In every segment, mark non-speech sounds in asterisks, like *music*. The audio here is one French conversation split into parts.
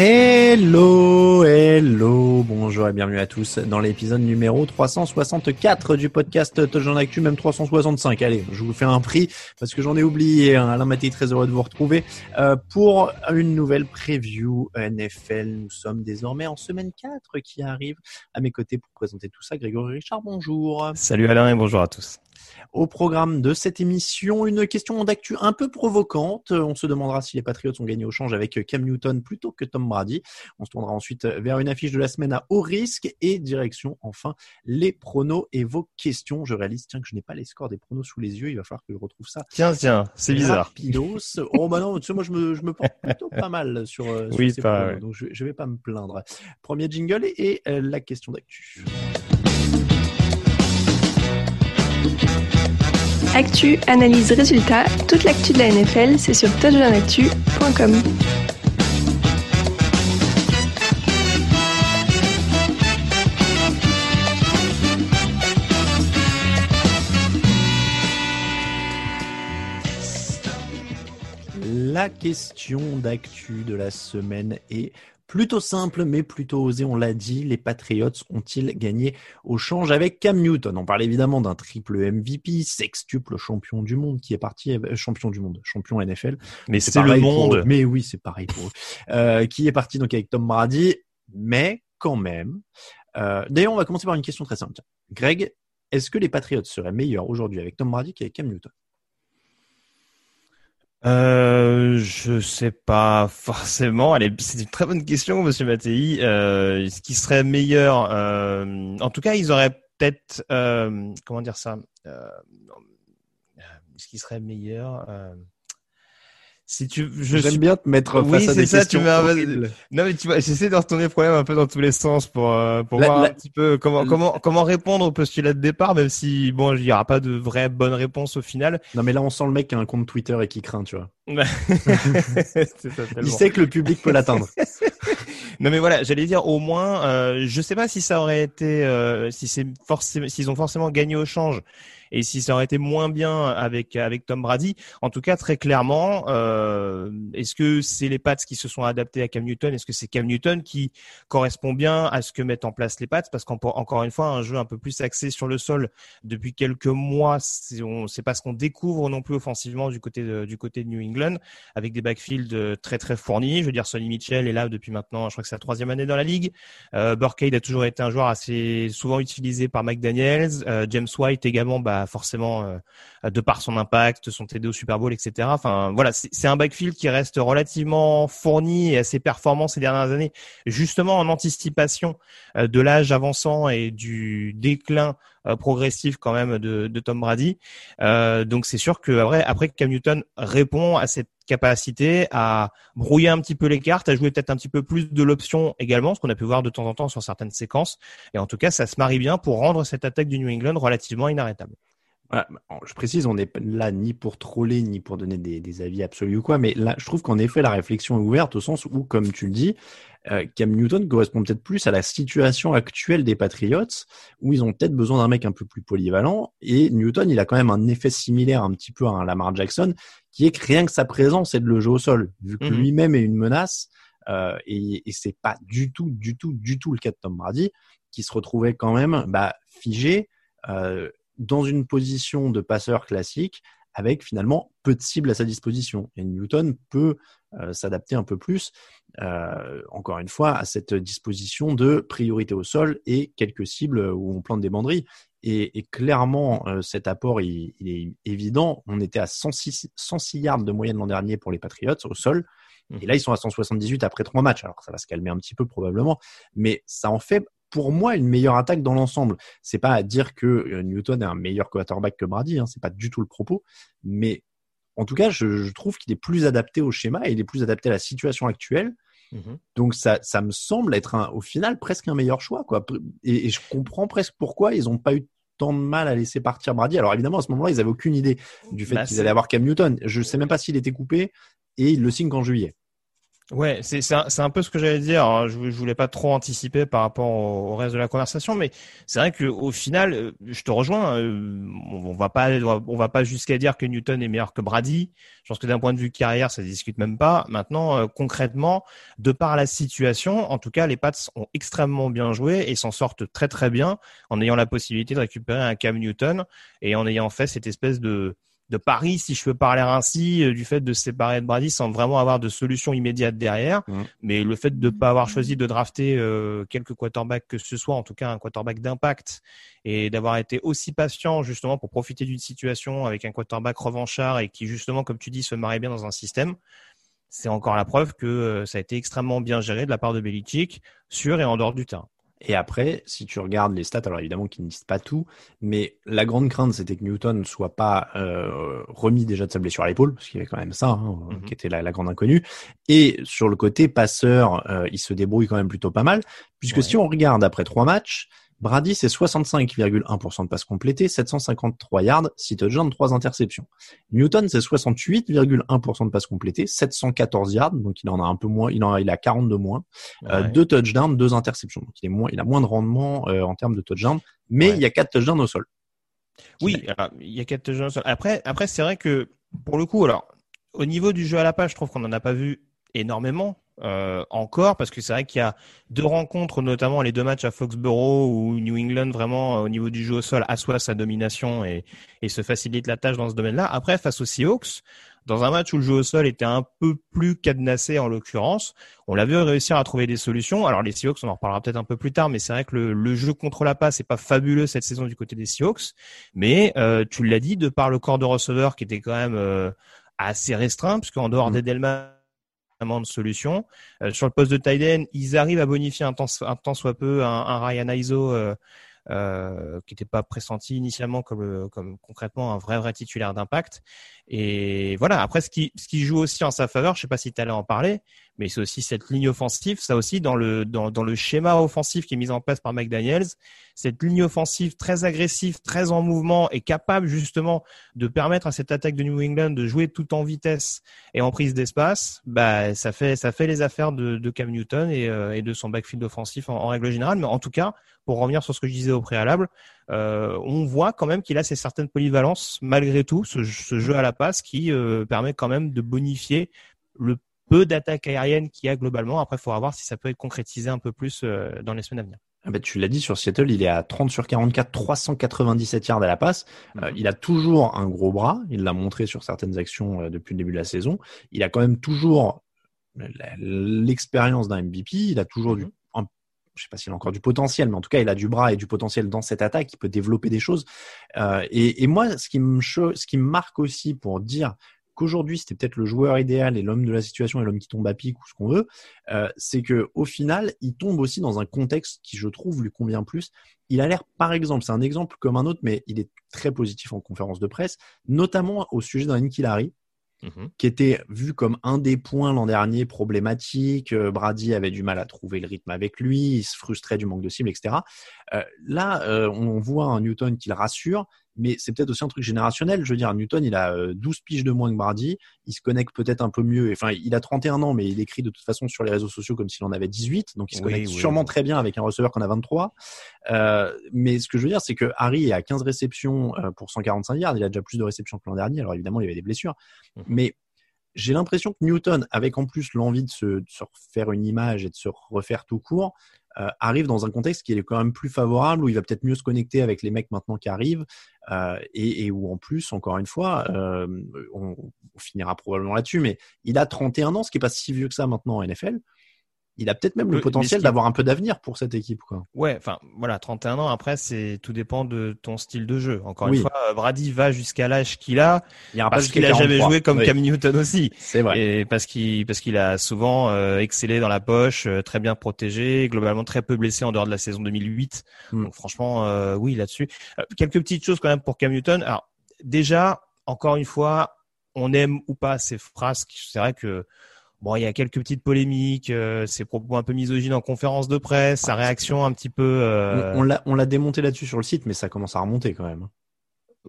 Hello, hello, bonjour et bienvenue à tous dans l'épisode numéro 364 du podcast Touchdown Actu, même 365. Allez, je vous fais un prix parce que j'en ai oublié. Hein. Alain Maté, très heureux de vous retrouver euh, pour une nouvelle preview NFL. Nous sommes désormais en semaine 4 qui arrive à mes côtés pour présenter tout ça. Grégory Richard, bonjour. Salut Alain et bonjour à tous. Au programme de cette émission, une question d'actu un peu provocante. On se demandera si les Patriots ont gagné au change avec Cam Newton plutôt que Tom Brady. On se tournera ensuite vers une affiche de la semaine à haut risque et direction enfin les pronos et vos questions. Je réalise tiens que je n'ai pas les scores des pronos sous les yeux. Il va falloir que je retrouve ça. Tiens, tiens, c'est bizarre. Oh bah non, tu sais, moi je me, je me porte plutôt pas mal sur, euh, sur Oui, ces pas, pronos, ouais. donc je, je vais pas me plaindre. Premier jingle et euh, la question d'actu. Actu, analyse, résultat, toute l'actu de la NFL, c'est sur touchdownactu.com. La question d'actu de la semaine est plutôt simple, mais plutôt osée. On l'a dit, les Patriots ont-ils gagné au change avec Cam Newton? On parle évidemment d'un triple MVP, sextuple champion du monde qui est parti, euh, champion du monde, champion NFL. Mais c'est le monde. eux. Mais oui, c'est pareil pour eux. Euh, qui est parti donc avec Tom Brady, mais quand même. Euh, D'ailleurs, on va commencer par une question très simple. Greg, est-ce que les Patriots seraient meilleurs aujourd'hui avec Tom Brady qu'avec Cam Newton? Euh, je sais pas *laughs* forcément. Allez, c'est une très bonne question, Monsieur Mattei. Euh, ce qui serait meilleur euh, En tout cas, ils auraient peut-être euh, comment dire ça euh, Ce qui serait meilleur euh, Si tu, je J'aime suis bien te mettre Oui, face à c'est des ça, tu questions m'as- horribles. Non mais tu vois, j'essaie de retourner le problème un peu dans tous les sens pour euh, pour La- voir la- un petit peu comment la- comment comment répondre au postulat de départ, même si bon, il y aura pas de vraie bonne réponse au final. Non, mais là, on sent le mec qui a un compte Twitter et qui craint, tu vois. *laughs* Ça, Il sait que le public peut l'atteindre. *laughs* Non mais voilà, j'allais dire au moins, euh, je sais pas si ça aurait été, euh, si c'est forcément, s'ils ont forcément gagné au change et si ça aurait été moins bien avec avec Tom Brady. En tout cas, très clairement, euh, est-ce que c'est les Pats qui se sont adaptés à Cam Newton? Est-ce que c'est Cam Newton qui correspond bien à ce que mettent en place les Pats? Parce qu'encore une fois, un jeu un peu plus axé sur le sol depuis quelques mois, c'est pas ce qu'on découvre non plus offensivement du côté de, du côté de New England avec des backfields euh, très très fournis. Je veux dire, Sonny Mitchell est là depuis maintenant, je crois que c'est la troisième année dans la ligue. Euh, Burkhead a toujours été un joueur assez souvent utilisé par McDaniels. Euh, James White également, bah forcément, euh, de par son impact, son TD au Super Bowl, etc. Enfin voilà, c'est un backfield qui reste relativement fourni et assez performant ces dernières années, justement en anticipation euh, de l'âge avançant et du déclin progressif quand même de, Tom Brady. donc c'est sûr que après Cam Newton répond à cette capacité à brouiller un petit peu les cartes, à jouer peut-être un petit peu plus de l'option également, ce qu'on a pu voir de temps en temps sur certaines séquences. Et en tout cas, ça se marie bien pour rendre cette attaque du New England relativement inarrêtable. Je précise, on n'est là ni pour troller, ni pour donner des, avis absolus ou quoi, mais là, je trouve qu'en effet, la réflexion est ouverte au sens où, comme tu le dis, euh, Cam Newton correspond peut-être plus à la situation actuelle des Patriots, où ils ont peut-être besoin d'un mec un peu plus polyvalent, et Newton, il a quand même un effet similaire un petit peu à un Lamar Jackson, qui est que rien que sa présence et de le jeu au sol, vu que mhm. lui-même est une menace, euh, et, et c'est pas du tout, du tout, du tout le cas de Tom Brady, qui se retrouvait quand même bah, figé euh, dans une position de passeur classique, avec finalement peu de cibles à sa disposition. Et Newton peut euh, s'adapter un peu plus, euh, encore une fois, à cette disposition de priorité au sol et quelques cibles où on plante des banderies. Et, clairement, euh, cet apport, il, est évident. On était à 106, 106 yards de moyenne l'an dernier pour les Patriots au sol. Et là, ils sont à 178 après trois matchs. Alors, ça va se calmer un petit peu probablement, mais ça en fait pour moi une meilleure attaque dans l'ensemble. C'est pas à dire que Newton est un meilleur quarterback que Brady, hein, c'est pas du tout le propos, mais en tout cas, je, trouve qu'il est plus adapté au schéma et il est plus adapté à la situation actuelle. Mhm. Donc ça, ça me semble être un, au final presque un meilleur choix, quoi. Et, je comprends presque pourquoi ils n'ont pas eu tant de mal à laisser partir Brady. Alors évidemment, à ce moment-là, ils avaient aucune idée du fait bah, qu'ils allaient avoir Cam Newton. Je ne sais même pas s'il était coupé et ils le signent qu'en juillet. Ouais, c'est un, un, peu ce que j'allais dire. Hein. Je, voulais pas trop anticiper par rapport au, reste de la conversation, mais c'est vrai que au final, euh, je te rejoins. Euh, on, va pas on va pas jusqu'à dire que Newton est meilleur que Brady. Je pense que d'un point de vue carrière, ça se discute même pas. Maintenant, euh, concrètement, de par la situation, en tout cas, les Pats ont extrêmement bien joué et s'en sortent très très bien en ayant la possibilité de récupérer un Cam Newton et en ayant fait cette espèce de de Paris, si je peux parler ainsi, euh, du fait de se séparer de Brady sans vraiment avoir de solution immédiate derrière. Mmh. Mais le fait de ne pas avoir choisi de drafter euh, quelques quarterbacks que ce soit, en tout cas un quarterback d'impact, et d'avoir été aussi patient justement pour profiter d'une situation avec un quarterback revanchard et qui justement, comme tu dis, se marie bien dans un système, c'est encore la preuve que euh, ça a été extrêmement bien géré de la part de Belichick sur et en dehors du terrain. Et après, si tu regardes les stats, alors évidemment qu'ils ne disent pas tout, mais la grande crainte, c'était que Newton ne soit pas euh, remis déjà de sa blessure à l'épaule, parce qu'il y avait quand même ça, hein, mhm. qui était la, la, grande inconnue. Et sur le côté passeur, euh, il se débrouille quand même plutôt pas mal, puisque si on regarde après trois matchs, Brady, c'est 65,1% de passes complétées, 753 yards, 6 touchdowns, 3 interceptions. Newton, c'est 68,1% de passes complétées, 714 yards, donc il en a un peu moins, il en a, il a 42 moins, 2 euh, touchdowns, 2 interceptions. Donc il est moins, il a moins de rendement euh, en termes de touchdowns, mais il y a 4 touchdowns au sol. Oui, il y a 4 touchdowns au sol. Après, après c'est vrai que pour le coup, alors au niveau du jeu à la page, je trouve qu'on n'en a pas vu énormément. Euh, encore parce que c'est vrai qu'il y a deux rencontres, notamment les deux matchs à Foxborough où New England vraiment au niveau du jeu au sol assoit sa domination et, et se facilite la tâche dans ce domaine-là. Après, face aux Seahawks, dans un match où le jeu au sol était un peu plus cadenassé en l'occurrence, on l'a vu réussir à trouver des solutions. Alors les Seahawks, on en reparlera peut-être un peu plus tard, mais c'est vrai que le, jeu contre la passe n'est pas fabuleux cette saison du côté des Seahawks. Mais euh, tu l'as dit, de par le corps de receveur qui était quand même euh, assez restreint, puisqu'en dehors mmh. d'Edelman de solutions. Euh, sur le poste de Tyden, ils arrivent à bonifier un temps, un temps soit peu un, un Ryan Iso euh, euh, qui n'était pas pressenti initialement comme, comme concrètement un vrai vrai titulaire d'impact. Et voilà. Après, ce qui, ce qui joue aussi en sa faveur, je sais pas si tu allais en parler, mais c'est aussi cette ligne offensive. Ça aussi dans le dans, dans le schéma offensif qui est mis en place par McDaniels, cette ligne offensive très agressive, très en mouvement et capable justement de permettre à cette attaque de New England de jouer tout en vitesse et en prise d'espace. Bah, ça fait ça fait les affaires de, de Cam Newton et, euh, et de son backfield offensif en, en règle générale. Mais en tout cas, pour revenir sur ce que je disais au préalable, euh, on voit quand même qu'il a ces certaines polyvalences malgré tout, ce, jeu à la passe qui euh, permet quand même de bonifier le peu d'attaques aériennes qu'il y a globalement. Après, il faudra voir si ça peut être concrétisé un peu plus euh, dans les semaines à venir. Ah bah, tu l'as dit sur Seattle, il est à 30 sur 44, 397 yards à la passe. Mhm. il a toujours un gros bras. Il l'a montré sur certaines actions depuis le début de la saison. Il a quand même toujours l'expérience d'un MVP. Il a toujours du mhm je sais pas s'il a encore du potentiel, mais en tout cas, il a du bras et du potentiel dans cette attaque. Il peut développer des choses. Euh, et, moi, ce qui me ce qui me marque aussi pour dire qu'aujourd'hui c'était peut-être le joueur idéal et l'homme de la situation et l'homme qui tombe à pic ou ce qu'on veut, euh, c'est que au final, il tombe aussi dans un contexte qui, je trouve, lui convient plus. Il a l'air, par exemple, c'est un exemple comme un autre, mais il est très positif en conférence de presse, notamment au sujet d'un Larry, Mhm. qui était vu comme un des points l'an dernier problématique. Euh, Brady avait du mal à trouver le rythme avec lui, il se frustrait du manque de cible, etc. Euh, là, euh, on voit un Newton qui le rassure, mais c'est peut-être aussi un truc générationnel. Je veux dire, Newton, il a 12 euh, piges de moins que Brady, il se connecte peut-être un peu mieux. Enfin, il a 31 ans, mais il écrit de toute façon sur les réseaux sociaux comme s'il en avait 18, donc il se connecte sûrement très bien avec un receveur qu'on a 23. Euh, mais ce que je veux dire, c'est que Harry est à 15 réceptions euh, pour 145 yards, il a déjà plus de réceptions que l'an dernier. Alors évidemment, il y avait des blessures, mmh. mais j'ai l'impression que Newton, avec en plus l'envie de se, de se, refaire une image et de se refaire tout court, euh, arrive dans un contexte qui est quand même plus favorable, où il va peut-être mieux se connecter avec les mecs maintenant qui arrivent, euh, et, et, où en plus, encore une fois, euh, on, on, finira probablement là-dessus, mais il a 31 ans, ce qui est pas si vieux que ça maintenant en NFL il a peut-être même le, potentiel d'avoir un peu d'avenir pour cette équipe. Quoi. Ouais, enfin voilà, 31 ans après, c'est tout dépend de ton style de jeu. Encore une fois, Brady va jusqu'à l'âge qu'il a, il parce qu'il a jamais joué comme Cam Newton aussi. C'est vrai. Et parce qu'il parce qu'il a souvent euh, excellé dans la poche, euh, très bien protégé, globalement très peu blessé en dehors de la saison 2008. Hmm. Donc franchement, euh, oui là-dessus. quelques petites choses quand même pour Cam Newton. Alors déjà, encore une fois, on aime ou pas ces phrases. C'est vrai que Bon, il y a quelques petites polémiques, euh, ses propos un peu misogynes en conférence de presse, sa réaction un petit peu. Euh... On, on l'a démonté là-dessus sur le site, mais ça commence à remonter quand même.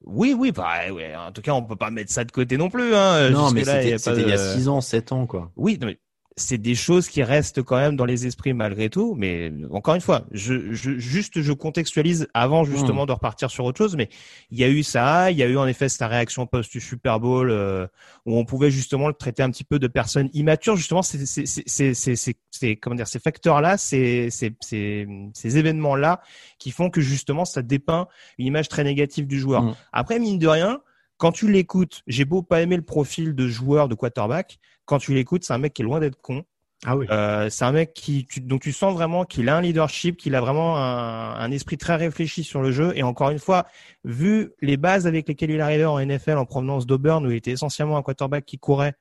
Oui, oui, bah, ouais, en tout cas, on peut pas mettre ça de côté non plus. Hein. Non, mais c'était il y a 6 ans, 7 ans, quoi. Oui, non, mais c'est des choses qui restent quand même dans les esprits malgré tout. Mais encore une fois, je, je juste je contextualise avant justement hmm. de repartir sur autre chose. Mais il y a eu ça, il y a eu en effet cette réaction post Super Bowl euh, où on pouvait justement le traiter un petit peu de personne immature. Justement, c'est c'est comment dire ces facteurs là, ces ces ces événements là qui font que justement ça dépeint une image très négative du joueur. Hmm. Après mine de rien quand tu l'écoutes, j'ai beau pas aimer le profil de joueur de quarterback, quand tu l'écoutes, c'est un mec qui est loin d'être con. Ah oui. Euh, c'est un mec qui, tu, donc tu sens vraiment qu'il a un leadership, qu'il a vraiment un, un, esprit très réfléchi sur le jeu. Et encore une fois, vu les bases avec lesquelles il arrivait en NFL en provenance d'Auburn, où il était essentiellement un quarterback qui courait,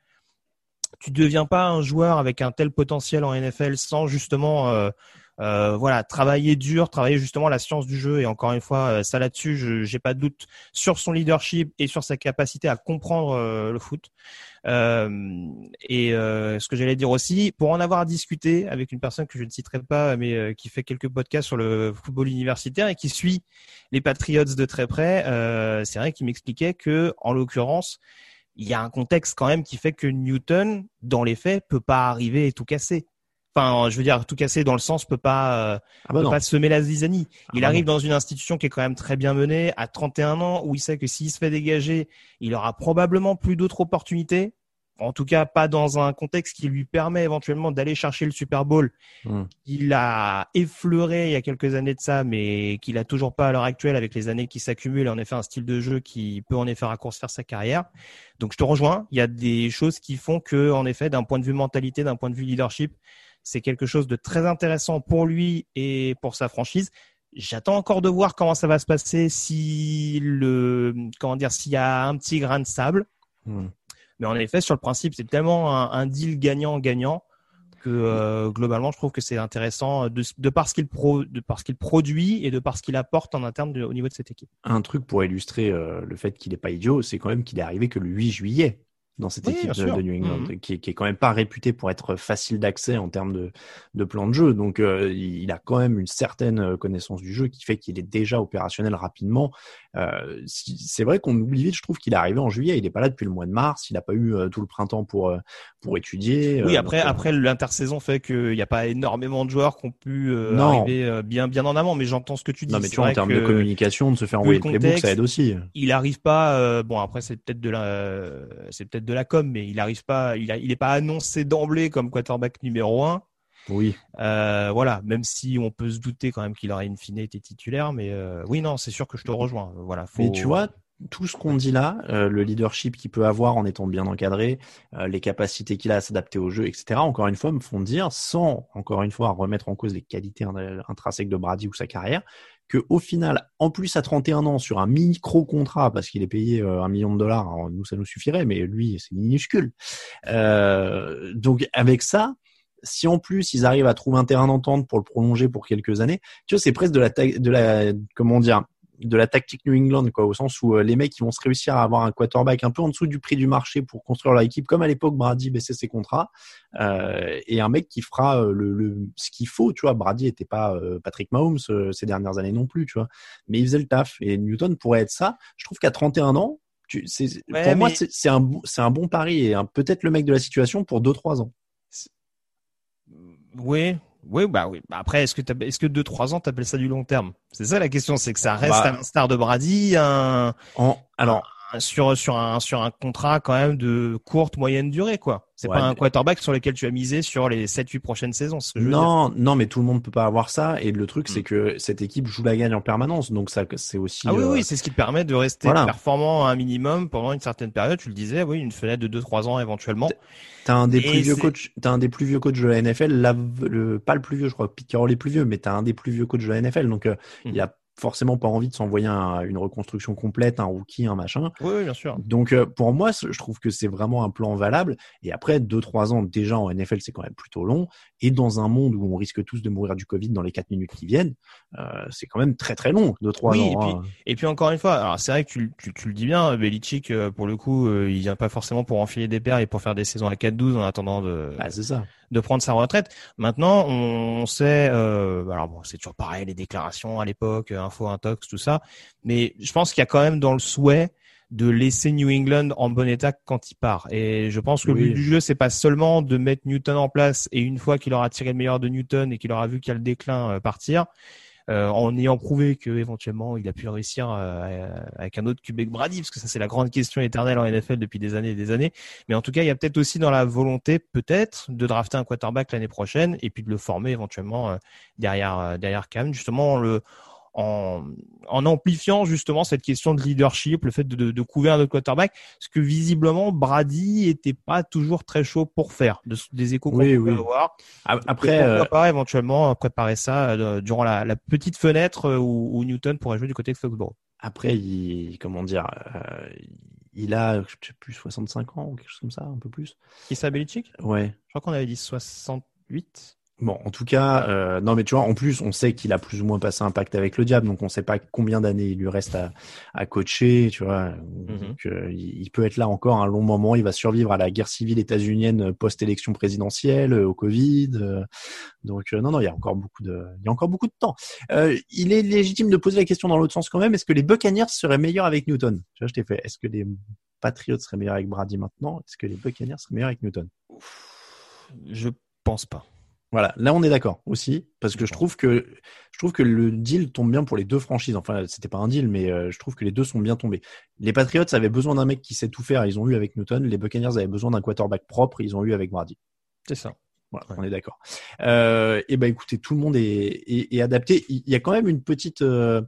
tu deviens pas un joueur avec un tel potentiel en NFL sans justement euh, euh, voilà, travailler dur, travailler justement la science du jeu. Et encore une fois, euh, ça là-dessus, je j'ai pas de doute sur son leadership et sur sa capacité à comprendre euh, le foot. et ce que j'allais dire aussi, pour en avoir discuté avec une personne que je ne citerai pas, mais qui fait quelques podcasts sur le football universitaire et qui suit les Patriots de très près, c'est vrai qu'il m'expliquait que, en l'occurrence, il y a un contexte quand même qui fait que Newton, dans les faits, peut pas arriver et tout casser. Enfin, je veux dire, tout casser dans le sens peut pas, euh, ah bah peut pas semer la zizanie. Ah il bah arrive dans une institution qui est quand même très bien menée, à 31 ans, où il sait que s'il se fait dégager, il aura probablement plus d'autres opportunités. En tout cas, pas dans un contexte qui lui permet éventuellement d'aller chercher le Super Bowl. Hmm. Il a effleuré il y a quelques années de ça, mais qu'il a toujours pas à l'heure actuelle avec les années qui s'accumulent. En effet, un style de jeu qui peut en effet raccourcir sa carrière. Donc, je te rejoins. Il y a des choses qui font que, en effet, d'un point de vue mentalité, d'un point de vue leadership, c'est quelque chose de très intéressant pour lui et pour sa franchise. J'attends encore de voir comment ça va se passer si le comment dire s'il y a un petit grain de sable. Hmm. Mais en effet, sur le principe, c'est tellement un, deal gagnant-gagnant que euh, globalement, je trouve que c'est intéressant de, de par ce qu'il pro, de qu'il produit et de par ce qu'il apporte en interne au niveau de cette équipe. Un truc pour illustrer euh, le fait qu'il n'est pas idiot, c'est quand même qu'il est arrivé que le 8 juillet dans cette équipe de, New England, mhm. qui, qui, est quand même pas réputée pour être facile d'accès en termes de, de plan de jeu. Donc, euh, il a quand même une certaine euh, connaissance du jeu qui fait qu'il est déjà opérationnel rapidement. Euh, c'est vrai qu'on oublie vite. Je trouve qu'il est arrivé en juillet. Il n'est pas là depuis le mois de mars. Il n'a pas eu euh, tout le printemps pour pour étudier. Oui, après après l'intersaison fait qu'il n'y a pas énormément de joueurs qui ont pu arriver bien bien en amont. Mais j'entends ce que tu dis. Non, mais tu vois, en termes de communication, de se faire envoyer le playbook, ça aide aussi. Il arrive pas. bon, après c'est peut-être de la c'est peut-être de la com, mais il n'arrive pas, il, n'est pas annoncé d'emblée comme quarterback numéro un. Oui. Euh, voilà, même si on peut se douter quand même qu'il aurait une fine été titulaire, mais euh, oui, non, c'est sûr que je te rejoins. Voilà. Mais tu vois, tout ce qu'on dit là, euh, le leadership qu'il peut avoir en étant bien encadré, les capacités qu'il a à s'adapter au jeu, etc. Encore une fois, me font dire, sans encore une fois remettre en cause les qualités intrinsèques de Brady ou sa carrière, que au final, en plus à 31 ans, sur un micro contrat, parce qu'il est payé euh, un million de dollars, alors, nous ça nous suffirait, mais lui c'est minuscule. Donc avec ça, si en plus ils arrivent à trouver un terrain d'entente pour le prolonger pour quelques années, tu vois, c'est presque de la, de la, comment dire, de la tactique New England, quoi, au sens où euh, les mecs ils vont se réussir à avoir un quarterback un peu en dessous du prix du marché pour construire leur équipe, comme à l'époque Brady baissait ses contrats, euh, et un mec qui fera euh, le, le ce qu'il faut, tu vois. Brady était pas euh, Patrick Mahomes ces dernières années non plus, tu vois, mais il faisait le taf. Et Newton pourrait être ça. Je trouve qu'à 31 ans, tu, c'est, pour moi c'est un c'est un bon pari et peut-être le mec de la situation pour 2-3 ans. Oui, oui, bah oui. Bah, après, est-ce que est-ce que deux trois ans, t'appelles ça du long terme? C'est ça la question, c'est que ça reste bah, un star de Brady, un. alors, sur sur un sur un contrat quand même de courte moyenne durée quoi. C'est pas un quarterback sur lequel tu as misé sur les 7 8 prochaines saisons, ce que je veux Non, non, mais tout le monde peut pas avoir ça. Et le truc c'est mm. que cette équipe joue la gagne en permanence. Donc ça c'est aussi Ah oui oui, euh, c'est ce qui te permet de rester performant à un minimum pendant une certaine période, tu le disais, oui, une fenêtre de 2 3 ans éventuellement. T'as un des plus vieux coachs, t'as un des plus vieux coachs de la NFL, le, pas le plus vieux, je crois, Pete Carroll est plus vieux, mais t'as un des plus vieux coachs de la NFL, donc euh, il y a forcément pas envie de s'envoyer une reconstruction complète, un rookie, un machin. Oui, bien sûr. Donc euh, pour moi, je trouve que c'est vraiment un plan valable. Et après deux trois ans déjà en NFL, c'est quand même plutôt long. Et dans un monde où on risque tous de mourir du Covid dans les quatre minutes qui viennent, euh, c'est quand même très très long, deux trois ans. Et puis, hein. et puis encore une fois, alors c'est vrai que tu, tu, tu, le dis bien, Belichick euh, pour le coup, il vient pas forcément pour enfiler des paires et pour faire des saisons à 4-12 en attendant de. Bah, c'est ça de prendre sa retraite. Maintenant, on sait, euh, alors bon, c'est toujours pareil, les déclarations à l'époque, info, intox, tout ça, mais je pense qu'il y a quand même dans le souhait de laisser New England en bon état quand il part. Et je pense que le but du jeu, c'est pas seulement de mettre Newton en place et une fois qu'il aura tiré le meilleur de Newton et qu'il aura vu qu'il y a le déclin euh, partir, euh, en ayant prouvé que éventuellement il a pu réussir euh, avec un autre Québec Brady, parce que ça c'est la grande question éternelle en NFL depuis des années et des années. Mais en tout cas, il y a peut-être aussi dans la volonté, peut-être, de drafter un quarterback l'année prochaine et puis de le former éventuellement euh, derrière derrière Cam, justement le en, en, amplifiant justement cette question de leadership, le fait de, de, de couvrir un autre quarterback, ce que visiblement Brady était pas toujours très chaud pour faire, de, des échos qu'on oui, peut avoir. Après, pourquoi euh, pas éventuellement préparer ça euh, durant la, la, petite fenêtre euh, où, où, Newton pourrait jouer du côté de Foxborough. Après, il, comment dire, euh, il a, je sais plus, 65 ans ou quelque chose comme ça, un peu plus. Issa Belichick? Ouais. Je crois qu'on avait dit 68. Bon, en tout cas, euh, non, mais tu vois, en plus, on sait qu'il a plus ou moins passé un pacte avec le diable, donc on sait pas combien d'années il lui reste à, à coacher, tu vois. Mhm. Donc, euh, il peut être là encore un long moment. Il va survivre à la guerre civile états-unienne post-élection présidentielle, au Covid. Euh, donc, non, non, il y a encore beaucoup de, il y a encore beaucoup de temps. il est légitime de poser la question dans l'autre sens quand même. Est-ce que les Buccaneers seraient meilleurs avec Newton? Tu vois, je t'ai fait. Est-ce que les Patriots seraient meilleurs avec Brady maintenant? Est-ce que les Buccaneers seraient meilleurs avec Newton? Je pense pas. Voilà, là on est d'accord aussi parce que je trouve que je trouve que le deal tombe bien pour les deux franchises. Enfin, c'était pas un deal, mais euh, je trouve que les deux sont bien tombés. Les Patriots avaient besoin d'un mec qui sait tout faire, ils ont eu avec Newton. Les Buccaneers avaient besoin d'un quarterback propre, ils ont eu avec Brady. C'est ça. Voilà, on est d'accord. Euh, et ben écoutez, tout le monde est, est, adapté. Il y a quand même une petite euh,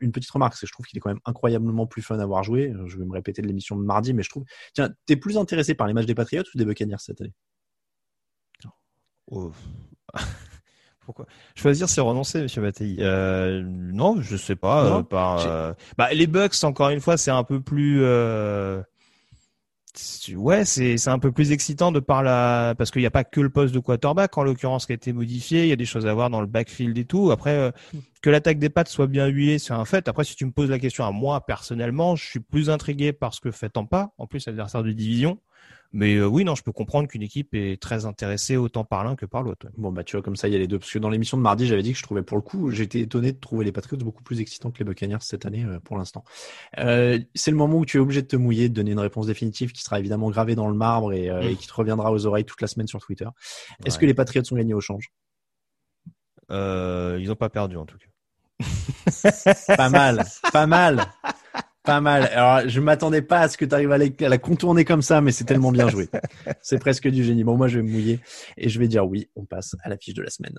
une petite remarque, c'est que je trouve qu'il est quand même incroyablement plus fun à avoir joué. Je vais me répéter de l'émission de mardi, mais je trouve. Tiens, t'es plus intéressé par les matchs des Patriots ou des Buccaneers cette année? *laughs* Pourquoi? Choisir, c'est renoncer, Monsieur Mattei. Euh, non, je sais pas. Euh, par, euh, bah, les Bucks, encore une fois, c'est un peu plus. Ouais, c'est c'est un peu plus excitant de par la parce qu'il n'y a pas que le poste de quarterback en l'occurrence qui a été modifié. Il y a des choses à voir dans le backfield et tout. Après, que l'attaque des pattes soit bien huilée, c'est un fait. Après, si tu me poses la question à moi personnellement, je suis plus intrigué par ce que fait Tampa, en plus adversaire de division. Mais euh, oui, non, je peux comprendre qu'une équipe est très intéressée autant par l'un que par l'autre. Bon, bah tu vois, comme ça, il y a les deux. Parce que dans l'émission de mardi, j'avais dit que je trouvais pour le coup, j'étais étonné de trouver les Patriots beaucoup plus excitants que les Buccaneers cette année euh, pour l'instant. Euh, c'est le moment où tu es obligé de te mouiller, de donner une réponse définitive qui sera évidemment gravée dans le marbre et, euh, et qui te reviendra aux oreilles toute la semaine sur Twitter. Est-ce que les Patriots ont gagné au change? Ils n'ont pas perdu en tout cas. pas mal, pas mal. *laughs* Pas mal. Alors, je m'attendais pas à ce que tu arrives à la contourner comme ça, mais c'est tellement bien joué. *laughs* C'est presque du génie. Bon, moi, je vais me mouiller et je vais dire oui. On passe à la fiche de la semaine.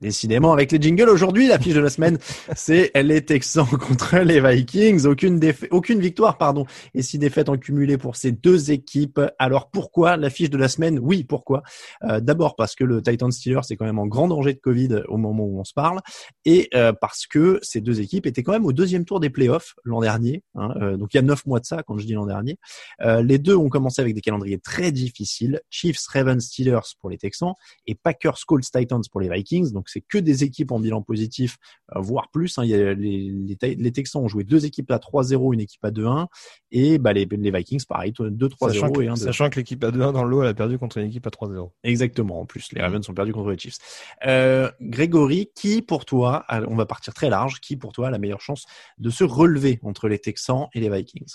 Décidément, avec les jingles aujourd'hui, la fiche de la semaine, *laughs* c'est les Texans contre les Vikings. Aucune défa- aucune victoire, pardon, et six défaites en cumulé pour ces deux équipes. Alors pourquoi la fiche de la semaine? Oui, pourquoi? Euh, D'abord parce que le Titan Steelers c'est quand même en grand danger de Covid au moment où on se parle, et euh, parce que ces deux équipes étaient quand même au deuxième tour des playoffs l'an dernier. hein, euh, donc il y a neuf mois de ça quand je dis l'an dernier. Euh, les deux ont commencé avec des calendriers très difficiles. Chiefs, Ravens, Steelers pour les Texans et Packers, Colts, Titans pour les Vikings. Donc c'est que des équipes en bilan positif, euh, voire plus. hein. Il y a les, les, Ti- les Texans ont joué deux équipes à 3-0, une équipe à 2-1, et bah, les, les Vikings pareil, 2-3-0 Sachant que, et 1 sachant que l'équipe à 2-1 dans le lot, elle a perdu contre une équipe à 3-0. Exactement. En plus, les Ravens ont perdu contre les Chiefs. Euh, Grégory, qui pour toi, on va partir très large, qui pour toi a la meilleure chance de se relever entre les Texans et les Vikings?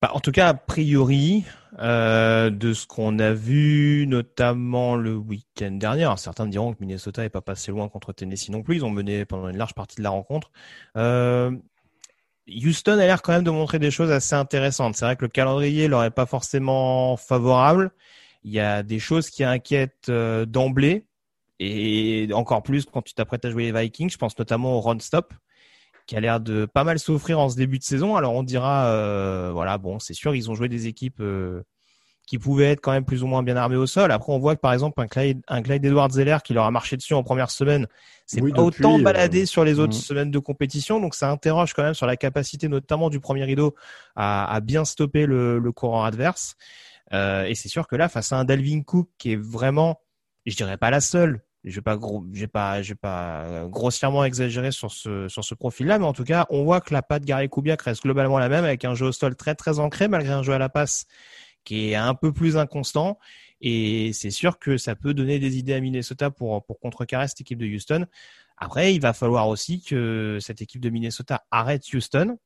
Bah, en tout cas, a priori, euh, de ce qu'on a vu, notamment le week-end dernier, certains diront que Minnesota est pas passé loin contre Tennessee non plus. Ils ont mené pendant une large partie de la rencontre. Euh, Houston a l'air quand même de montrer des choses assez intéressantes. C'est vrai que le calendrier leur est pas forcément favorable. Il y a des choses qui inquiètent euh, d'emblée et encore plus quand tu t'apprêtes à jouer les Vikings. Je pense notamment au run stop qui a l'air de pas mal souffrir en ce début de saison. Alors on dira, euh, voilà, bon, c'est sûr, ils ont joué des équipes euh, qui pouvaient être quand même plus ou moins bien armées au sol. Après, on voit que par exemple un Clyde, un Clyde Edwards Zeller qui leur a marché dessus en première semaine, c'est Oui, pas depuis, autant euh, baladé sur les autres mm. semaines de compétition. Donc ça interroge quand même sur la capacité notamment du premier rideau à, à bien stopper le, le courant adverse. Euh, et c'est sûr que là, face à un Dalvin Cook qui est vraiment, je dirais pas la seule, je vais pas pas, grossièrement exagéré sur ce sur ce profil-là, mais en tout cas, on voit que la patte Gary Kubiak reste globalement la même avec un jeu au sol très très ancré malgré un jeu à la passe qui est un peu plus inconstant. Et c'est sûr que ça peut donner des idées à Minnesota pour pour contrecarrer cette équipe de Houston. Après, il va falloir aussi que cette équipe de Minnesota arrête Houston.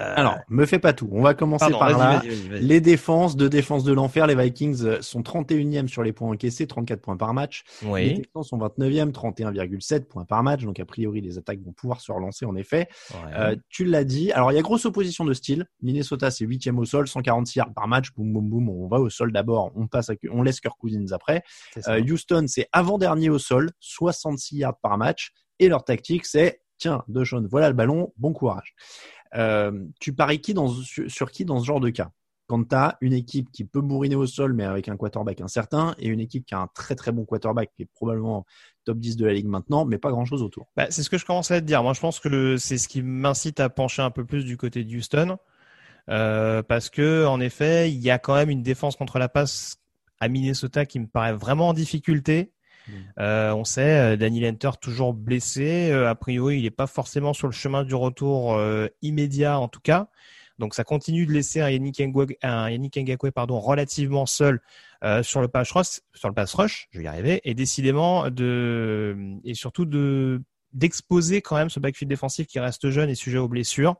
Euh, Alors, me fais pas tout. On va commencer pardon, par là. Les défenses, deux défenses de l'enfer. Les Vikings euh, sont 31e sur les points encaissés, 34 points par match. Les Oui. Texans sont 29e, 31,7 points par match. Donc, a priori, les attaques vont pouvoir se relancer, en effet. Ouais. Euh, tu l'as dit. Alors, il y a grosse opposition de style. Minnesota, c'est 8e au sol, 146 yards par match. Boum, boum, boum. On va au sol d'abord. On passe à, on laisse Kirk Cousins après. Euh, Houston, c'est avant-dernier au sol, 66 yards par match. Et leur tactique, c'est, tiens, Deshaun, voilà le ballon, bon courage. Euh, tu paries qui sur, qui dans ce genre de cas? Quand tu as une équipe qui peut bourriner au sol, mais avec un quarterback incertain, et une équipe qui a un très très bon quarterback, qui est probablement top 10 de la ligue maintenant, mais pas grand-chose autour. Bah, c'est ce que je commençais à te dire. Moi, je pense que c'est ce qui m'incite à pencher un peu plus du côté de Houston, euh, parce que en effet, il y a quand même une défense contre la passe à Minnesota qui me paraît vraiment en difficulté. Euh, on sait, euh, Danny Lenter toujours blessé. Euh, a priori, il n'est pas forcément sur le chemin du retour euh, immédiat, en tout cas. Donc, ça continue de laisser un Yannick Ngakwe, un Yannick pardon, relativement seul euh, sur le pass rush, sur le pass rush. Je vais y arriver. Et décidément de et surtout de d'exposer quand même ce backfield défensif qui reste jeune et sujet aux blessures.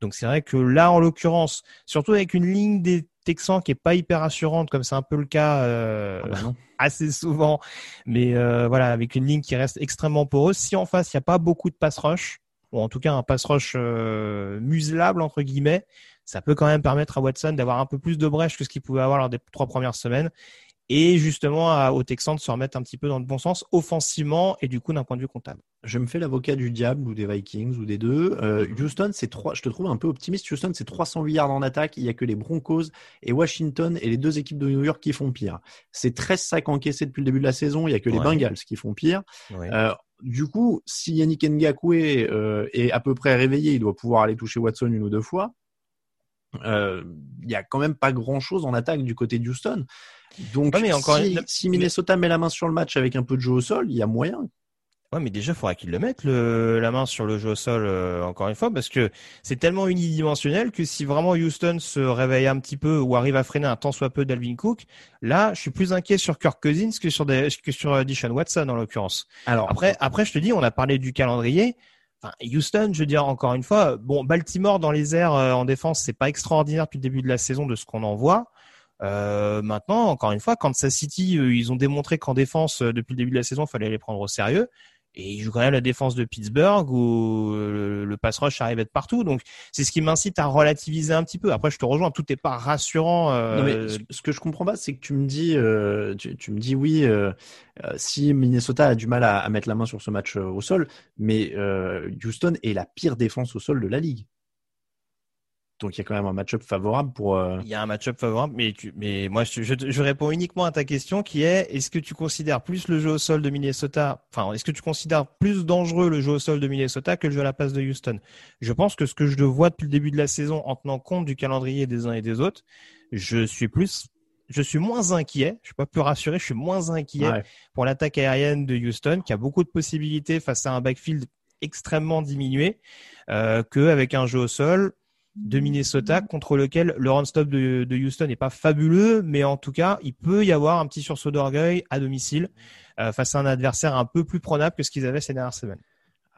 Donc, c'est vrai que là, en l'occurrence, surtout avec une ligne des Qui est pas hyper assurante, comme c'est un peu le cas. euh, Ah bah assez souvent, mais euh, voilà, avec une ligne qui reste extrêmement poreuse. Si en face, il n'y a pas beaucoup de pass rush, ou en tout cas un pass rush euh, muselable, entre guillemets, ça peut quand même permettre à Watson d'avoir un peu plus de brèche que ce qu'il pouvait avoir lors des trois premières semaines. Et justement, à, aux Texans de se remettre un petit peu dans le bon sens, offensivement et du coup d'un point de vue comptable. Je me fais l'avocat du diable ou des Vikings ou des deux. Euh, Houston, c'est trois. Je te trouve un peu optimiste. Houston, c'est 308 yards en attaque. Il y a que les Broncos et Washington et les deux équipes de New York qui font pire. C'est 13 sacs encaissés depuis le début de la saison. Il y a que les. Bengals qui font pire. Ouais. Euh, du coup, si Yannick Ngakwe euh, est à peu près réveillé, il doit pouvoir aller toucher Watson une ou deux fois. Euh, Il y a quand même pas grand chose en attaque du côté de Houston. Donc, Ouais, mais encore si, une- si Minnesota met la main sur le match avec un peu de jeu au sol, il y a moyen. Ouais, mais déjà, il faudra qu'il le mette le, la main sur le jeu au sol, euh, encore une fois, parce que c'est tellement unidimensionnel que si vraiment Houston se réveille un petit peu ou arrive à freiner un tant soit peu d'Alvin Cook, là, je suis plus inquiet sur Kirk Cousins que sur, des, que sur euh, Deshaun Watson, en l'occurrence. Alors Après, après, je te dis, on a parlé du calendrier. Enfin, Houston, je veux dire encore une fois, bon, Baltimore dans les airs euh, en défense, c'est pas extraordinaire depuis le début de la saison de ce qu'on en voit. Euh, maintenant, encore une fois, Kansas City, euh, ils ont démontré qu'en défense, euh, depuis le début de la saison, il fallait les prendre au sérieux. et il joue quand même la défense de Pittsburgh où le, pass rush arrive à être partout. Donc c'est ce qui m'incite à relativiser un petit peu. Après, je te rejoins, tout n'est pas rassurant. Non, mais ce, que je comprends pas, c'est que tu me dis, tu, me dis oui, si Minnesota a du mal à, mettre la main sur ce match au sol, mais Houston est la pire défense au sol de la ligue. Donc il y a quand même un match-up favorable pour. Euh... Il y a un match-up favorable, mais tu, mais moi je, je, je, réponds uniquement à ta question qui est est-ce que tu considères plus le jeu au sol de Minnesota, enfin est-ce que tu considères plus dangereux le jeu au sol de Minnesota que le jeu à la passe de Houston? Je pense que ce que je vois depuis le début de la saison, en tenant compte du calendrier des uns et des autres, je suis plus je suis moins inquiet, je suis pas plus rassuré, je suis moins inquiet ouais. pour l'attaque aérienne de Houston, qui a beaucoup de possibilités face à un backfield extrêmement diminué, euh, qu'avec un jeu au sol de Minnesota contre lequel le run-stop de, de, Houston n'est pas fabuleux, mais en tout cas, il peut y avoir un petit sursaut d'orgueil à domicile euh, face à un adversaire un peu plus prenable que ce qu'ils avaient ces dernières semaines.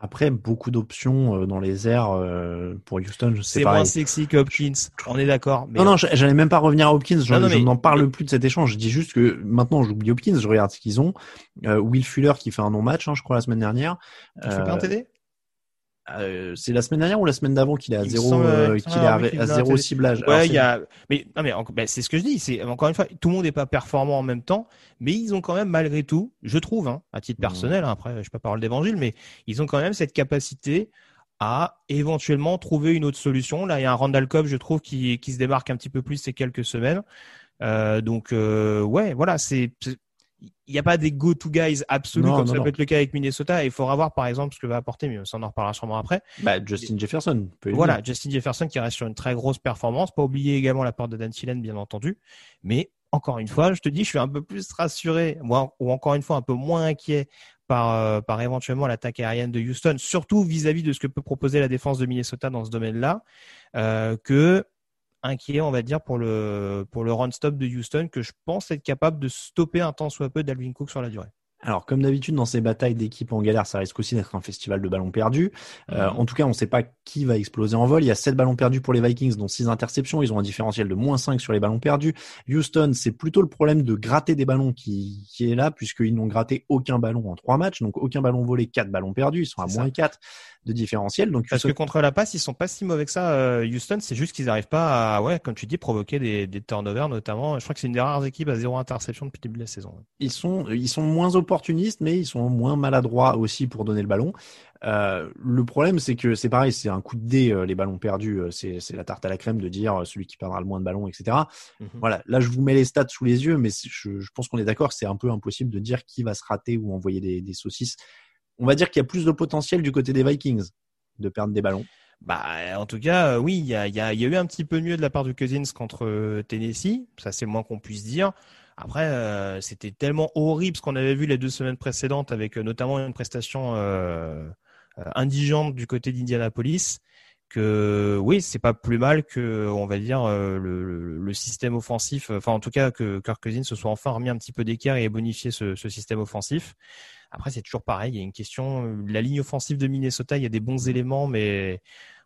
Après, beaucoup d'options dans les airs euh, pour Houston. C'est moins sexy que Hopkins, on est d'accord. Non, non, j'allais même pas revenir à Hopkins. Je n'en parle plus de cet échange. Je dis juste que maintenant, j'oublie Hopkins. Je regarde ce qu'ils ont. Euh, Will Fuller qui fait un non-match, hein, je crois, la semaine dernière. Tu euh, fait pas un TD euh, c'est la semaine dernière ou la semaine d'avant qu'il est à zéro, semble, euh, qu'il est à, oui, à zéro ciblage. Ouais, il y a, mais non mais ben, c'est ce que je dis. C'est encore une fois, tout le monde n'est pas performant en même temps, mais ils ont quand même malgré tout, je trouve, hein, à titre personnel. Hein, après, je suis pas parole d'évangile, mais ils ont quand même cette capacité à éventuellement trouver une autre solution. Là, il y a un Randall Cobb, je trouve, qui, qui se démarque un petit peu plus ces quelques semaines. Euh, donc euh, ouais, voilà, c'est il n'y a pas des go-to guys absolus non, comme non, ça non. peut être le cas avec Minnesota. Et il faudra voir par exemple ce que va apporter, mais ça on en reparlera sûrement après. Bah, Justin Jefferson. Voilà, Justin Jefferson qui reste sur une très grosse performance. Pas oublier également la porte de Dan Thielen, bien entendu. Mais encore une fois, je te dis, je suis un peu plus rassuré, moi, ou encore une fois un peu moins inquiet par, euh, par éventuellement l'attaque aérienne de Houston, surtout vis-à-vis -vis de ce que peut proposer la défense de Minnesota dans ce domaine-là, euh, que inquiet, on va dire, pour le, pour le run-stop de Houston, que je pense être capable de stopper un temps soit peu d'Alvin Cook sur la durée. Alors, comme d'habitude, dans ces batailles d'équipes en galère, ça risque aussi d'être un festival de ballons perdus. Euh, mmh. En tout cas, on ne sait pas qui va exploser en vol. Il y a 7 ballons perdus pour les Vikings, dont 6 interceptions. Ils ont un différentiel de moins 5 sur les ballons perdus. Houston, c'est plutôt le problème de gratter des ballons qui, qui est là, puisqu'ils n'ont gratté aucun ballon en 3 matchs. Donc, aucun ballon volé, 4 ballons perdus. Ils sont à moins ça. 4 de différentiel. Donc, Parce que contre la passe, ils sont pas si mauvais que ça, euh, Houston. C'est juste qu'ils n'arrivent pas à, ouais, comme tu dis, provoquer des, des turnovers, notamment. Je crois que c'est une des rares équipes à zéro interception depuis le début de la saison. Ils sont, ils sont moins opportunistes, mais ils sont moins maladroits aussi pour donner le ballon. Euh, le problème, c'est que c'est pareil, c'est un coup de dé, euh, les ballons perdus, euh, c'est la tarte à la crème de dire celui qui perdra le moins de ballons, etc. Mm -hmm. Voilà, là je vous mets les stats sous les yeux, mais je, je pense qu'on est d'accord c'est un peu impossible de dire qui va se rater ou envoyer des, des saucisses. On va dire qu'il y a plus de potentiel du côté des Vikings de perdre des ballons. Bah, en tout cas, oui, il y a, y, a, y a eu un petit peu mieux de la part du Cousins contre Tennessee, ça c'est moins qu'on puisse dire. Après, euh, c'était tellement horrible ce qu'on avait vu les deux semaines précédentes avec euh, notamment une prestation euh, indigente du côté d'Indianapolis que oui, c'est pas plus mal que on va dire le, le, le, système offensif, enfin en tout cas que Kirk Cousins se soit enfin remis un petit peu d'équerre et bonifié ce, ce système offensif. Après, c'est toujours pareil, il y a une question. La ligne offensive de Minnesota, il y a des bons éléments, mais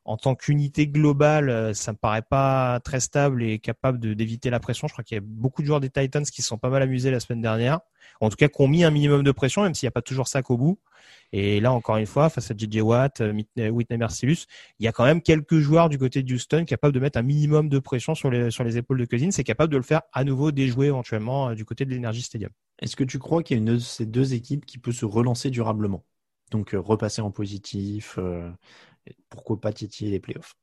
en tant qu'unité globale, ça me paraît pas très stable et capable d'éviter la pression. Je crois qu'il y a beaucoup de joueurs des Titans qui se sont pas mal amusés la semaine dernière. En tout cas, qui ont mis un minimum de pression, même s'il n'y a pas toujours ça qu'au bout. Et là, encore une fois, face à JJ Watt, Whitney Mercilus, il y a quand même quelques joueurs du côté de Houston capables de mettre un minimum de pression sur les, épaules de Cousins. C'est capable de le faire à nouveau déjouer éventuellement du côté de l'Energy Stadium. Est-ce que tu crois qu'il y a une de ces deux équipes qui peut se relancer durablement? Donc, euh, repasser en positif, euh, pourquoi pas titiller les playoffs?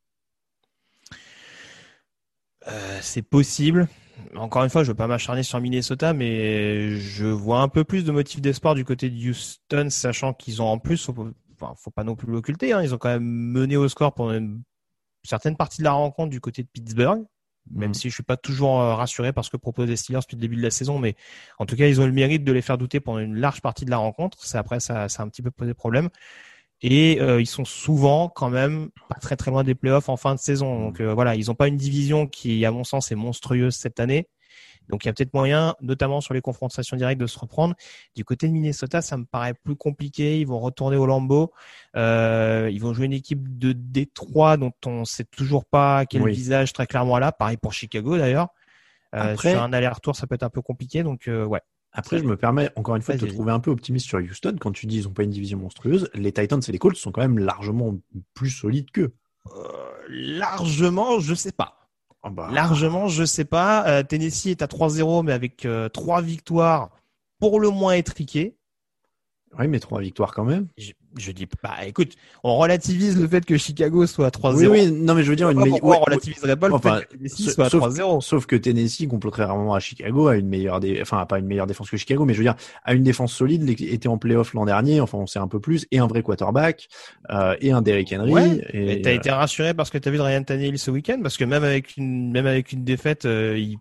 Euh, C'est possible. Encore une fois, je ne veux pas m'acharner sur Minnesota, mais je vois un peu plus de motifs d'espoir du côté de Houston, sachant qu'ils ont en plus, enfin, faut pas non plus l'occulter, hein, ils ont quand même mené au score pendant une certaine partie de la rencontre du côté de Pittsburgh, même mmh. si je suis pas toujours euh, rassuré par ce que proposent les Steelers depuis le début de la saison, mais en tout cas, ils ont le mérite de les faire douter pendant une large partie de la rencontre. C'est après, ça, ça a un petit peu posé problème. Et euh, ils sont souvent quand même pas très très loin des playoffs en fin de saison. Donc euh, voilà, ils n'ont pas une division qui, à mon sens, est monstrueuse cette année. Donc il y a peut-être moyen, notamment sur les confrontations directes, de se reprendre. Du côté de Minnesota, ça me paraît plus compliqué. Ils vont retourner au Lambeau. Euh, ils vont jouer une équipe de Détroit dont on sait toujours pas quel oui. visage très clairement là. Pareil pour Chicago d'ailleurs. Euh, Après... Sur un aller-retour, ça peut être un peu compliqué. Donc euh, ouais. Après, je me permets encore une fois de te trouver un peu optimiste sur Houston. Quand tu dis ils n'ont pas une division monstrueuse, les Titans et les Colts sont quand même largement plus solides qu'eux. Euh, largement, je sais pas. Ah bah, Largement, je sais pas. Euh, Tennessee est à 3-0, mais avec euh, trois victoires pour le moins étriquées. Oui, mais trois victoires quand même. Je, je dis, bah écoute, on relativise le fait que Chicago soit à 3-0. Oui, oui, non, mais je veux dire une meilleure. on relativiserait pas le Enfin, fait que Tennessee soit à sauf, 3-0. sauf que Tennessee, contrairement à Chicago, a une meilleure, dé... enfin pas une meilleure défense que Chicago, mais je veux dire, a une défense solide, était en playoff l'an dernier, enfin on sait un peu plus, et un vrai quarterback, euh, et un Derrick Henry. Ouais, et, Mais t'as été rassuré parce que t'as vu de Ryan Tannehill ce week-end parce que même avec une même avec une défaite, euh, il,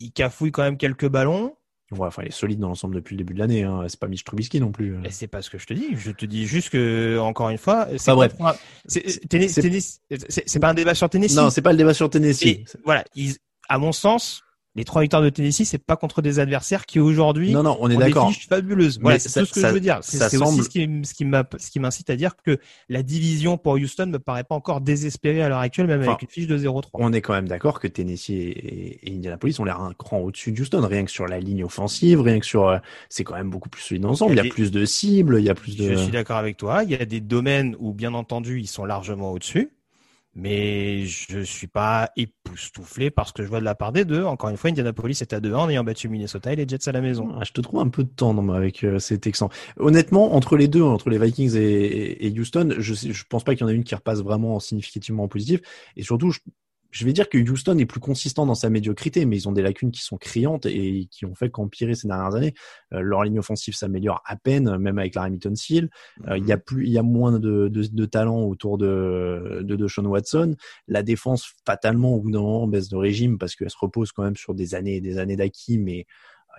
il cafouille quand même quelques ballons. Ouais, enfin il est solide dans l'ensemble depuis le début de l'année. Hein. C'est pas Mitch Trubisky non plus. Et c'est pas ce que je te dis. Je te dis juste que encore une fois, c'est Enfin, bref. contre un- c'est- pas un débat sur Tennessee. Non, c'est pas le débat sur Tennessee. Et voilà, ils, à mon sens, les trois victoires de Tennessee, c'est pas contre des adversaires qui aujourd'hui Non, non, on est d'accord. fabuleuses. Voilà, c'est ça- tout ce que ça- je veux dire. C'est semble- aussi ce qui, m'incite à dire que la division pour Houston me paraît pas encore désespérée à l'heure actuelle, même Enfin, avec une fiche de 0-3. On est quand même d'accord que Tennessee et, et Indianapolis ont l'air un cran au-dessus de Houston, rien que sur la ligne offensive, rien que sur, euh, c'est quand même beaucoup plus solide ensemble. Il Il y a a des- plus de cibles, il y a plus de. Je suis d'accord avec toi. Il y a des domaines où, bien entendu, ils sont largement au-dessus. Mais je suis pas époustouflé parce que je vois de la part des deux. Encore une fois, Indianapolis est à 2-1 en ayant battu Minnesota et les Jets à la maison. Ah, je te trouve un peu de mais avec euh, ces Texans. Honnêtement, entre les deux, entre les Vikings et, Houston, je, je pense pas qu'il y en ait une qui repasse vraiment significativement en positif. Et surtout, je, je vais dire que Houston est plus consistant dans sa médiocrité, mais ils ont des lacunes qui sont criantes et qui ont fait qu'empirer ces dernières années. Euh, leur ligne offensive s'améliore à peine, même avec la Remington Seal. Euh, Il y a plus, il y a moins de, de, de talent autour de, de Deshaun Watson. La défense, fatalement, au bout d'un moment, baisse de régime parce qu'elle se repose quand même sur des années et des années d'acquis, mais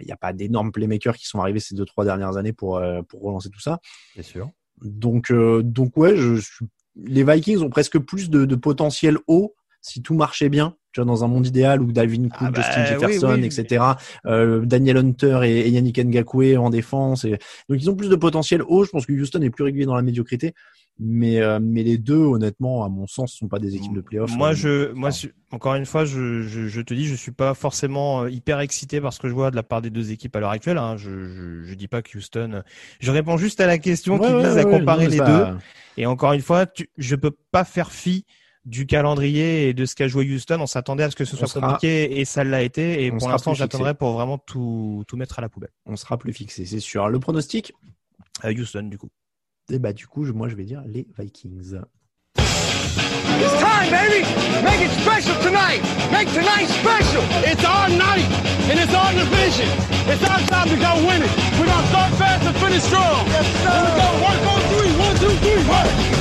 il n'y a pas d'énormes playmakers qui sont arrivés ces deux trois dernières années pour euh, pour relancer tout ça. C'est sûr. Donc euh, donc ouais, je suis... les Vikings ont presque plus de, de potentiel haut si tout marchait bien. Tu vois, dans un monde idéal où Dalvin Cook, Ah bah, Justin Jefferson, oui, etc. euh, Daniel Hunter et, et Yannick Ngakwe en défense. Et... Donc ils ont plus de potentiel haut. Je pense que Houston est plus régulier dans la médiocrité. Mais euh, mais les deux, honnêtement, à mon sens, sont pas des équipes de playoff. Moi, Euh, je, moi, enfin, encore une fois, je, je, je te dis, je suis pas forcément euh, hyper excité par ce que je vois de la part des deux équipes à l'heure actuelle. Hein. Je, je, je dis pas que Houston. Je réponds juste à la question ouais, qui vise ouais, à comparer non, les ça- deux. Et encore une fois, tu, je peux pas faire fi du calendrier et de ce qu'a joué Houston. On s'attendait à ce que ce soit sera- compliqué et ça l'a été. Et on pour sera l'instant, plus fixé. j'attendrai pour vraiment tout, tout mettre à la poubelle. On sera plus fixé, c'est sûr. Le pronostic? À Houston, du coup. Eh bah du coup, je- moi je vais dire les Vikings. It's time, baby. Make it special tonight. Make tonight special. It's our night, and it's our division. It's our time to go win it. We're gonna start fast and finish strong. Yes, sir. Here we go. Work on three. One, two, three. Work.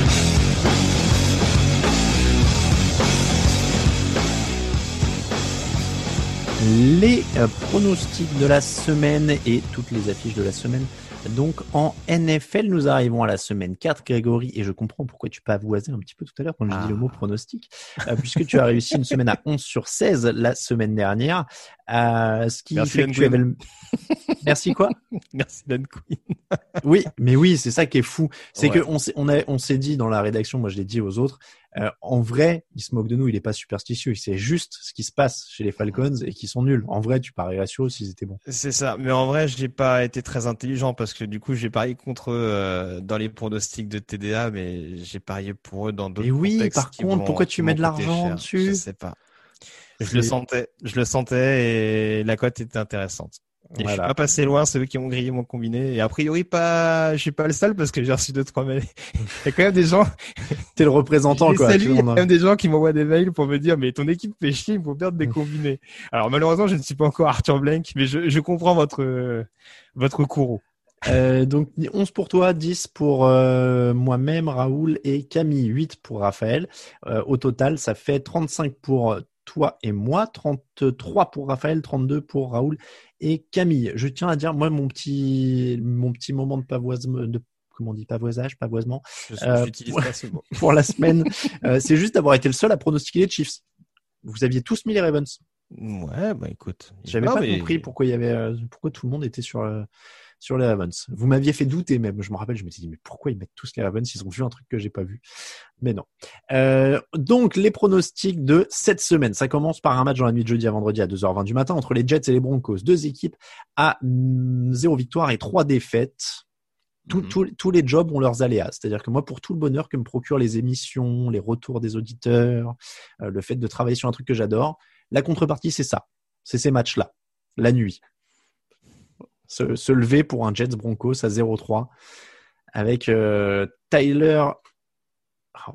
Les euh, pronostics de la semaine et toutes les affiches de la semaine. Donc en NFL, nous arrivons à la semaine 4, Grégory, et je comprends pourquoi tu pavoisais un petit peu tout à l'heure quand j'ai dit le mot pronostic, euh, puisque tu as réussi une semaine à 11 sur 16 la semaine dernière, euh, ce qui Merci, fait que tu avais le... *laughs* Merci quoi? *laughs* Merci, Dan Quinn. Oui, mais oui, c'est ça qui est fou. C'est Ouais. que on s'est, on a, on s'est dit dans la rédaction, moi je l'ai dit aux autres, euh, en vrai, il se moque de nous, il est pas superstitieux, c'est juste ce qui se passe chez les Falcons et qui sont nuls. En vrai, tu parierais sur eux s'ils étaient bons. C'est ça. Mais en vrai, j'ai pas été très intelligent parce que du coup, j'ai parié contre eux euh, dans les pronostics de TDA, mais j'ai parié pour eux dans d'autres Et oui, par contre, vont- pourquoi tu mets de l'argent dessus? Je sais pas. Je le sentais, je le sentais et la cote était intéressante. Et je suis Voilà. pas passé loin, c'est eux qui ont grillé mon combiné. Et a priori, pas, je suis pas le seul parce que j'ai reçu deux, trois mails. Il y a quand même des gens, *laughs* T'es le représentant, quoi. il y a quand même des gens qui m'envoient des mails pour me dire, mais ton équipe fait chier, il faut perdre des combinés. Alors, malheureusement, je ne suis pas encore Arthur Blank, mais je, je comprends votre, euh, votre courroux. Euh, donc 11 pour toi, 10 pour euh, moi-même, Raoul et Camille, 8 pour Raphaël. Euh, au total, ça fait 35 pour toi et moi, 33 pour Raphaël, 32 pour Raoul et Camille. Je tiens à dire, moi, mon petit, mon petit moment de pavoisement, de comment on dit pavoisage, pavoisement, Euh, n'utilise pas ce mot. pour la semaine, *laughs* euh, c'est juste d'avoir été le seul à pronostiquer les Chiefs. Vous aviez tous mis les Ravens. Ouais, bah écoute. J'avais pas mais- compris pourquoi il y avait, euh, pourquoi tout le monde était sur, sur les Ravens. Vous m'aviez fait douter même. Je me rappelle, je me suis dit, mais pourquoi ils mettent tous les Ravens? Ils ont vu un truc que j'ai pas vu. Mais non. Euh, donc, les pronostics de cette semaine. Ça commence par un match dans la nuit de jeudi à vendredi à 2h20 du matin entre les Jets et les Broncos. Deux équipes à 0 victoire et 3 défaites. Tout, Mhm. tout- tous les jobs ont leurs aléas. C'est-à-dire que moi, pour tout le bonheur que me procurent les émissions, les retours des auditeurs, euh, le fait de travailler sur un truc que j'adore, la contrepartie, c'est ça. C'est ces matchs-là, la nuit. Se, se lever pour un Jets Broncos à 0-3 avec euh, Tyler. Oh,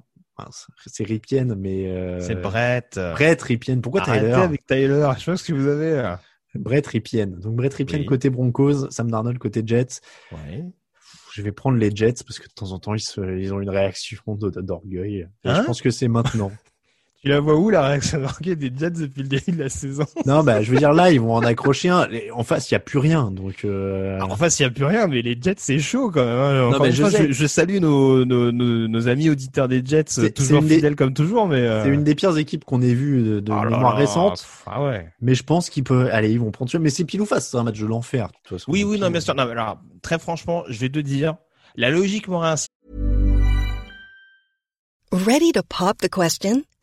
c'est Ripien, mais. euh, C'est Brett. Brett Ripien. Pourquoi Arrêtez Tyler? avec Tyler. Je ce que vous avez. là. Brett Ripien. Donc Brett Ripien Oui. côté Broncos, Sam Darnold côté Jets. Ouais. Je vais prendre les Jets parce que de temps en temps ils, se- ils ont une réaction d'orgueil. Et Hein? je pense que c'est maintenant. Tu la vois où la réaction d'orgueil des Jets depuis le début de la saison? Non, bah je veux dire là ils vont en accrocher un. En face il y a plus rien, donc. euh, Alors, En face, il n'y a plus rien, mais les Jets, c'est chaud quand même. hein. Encore mais je fois, sais. je, je salue nos, nos, nos, nos amis auditeurs des Jets, C'est- toujours des- fidèles comme toujours, mais. euh, C'est une des pires équipes qu'on ait vues de, de oh là mémoire là, récente. pff, Ah ouais. Mais je pense qu'ils peuvent. Allez, ils vont prendre. Mais c'est pile ou face, c'est un match de l'enfer. de toute façon. Oui, oui, non, bien sûr. Non, mais alors, très franchement, je vais te dire, la logique m'aurait ainsi. Ready to pop the question?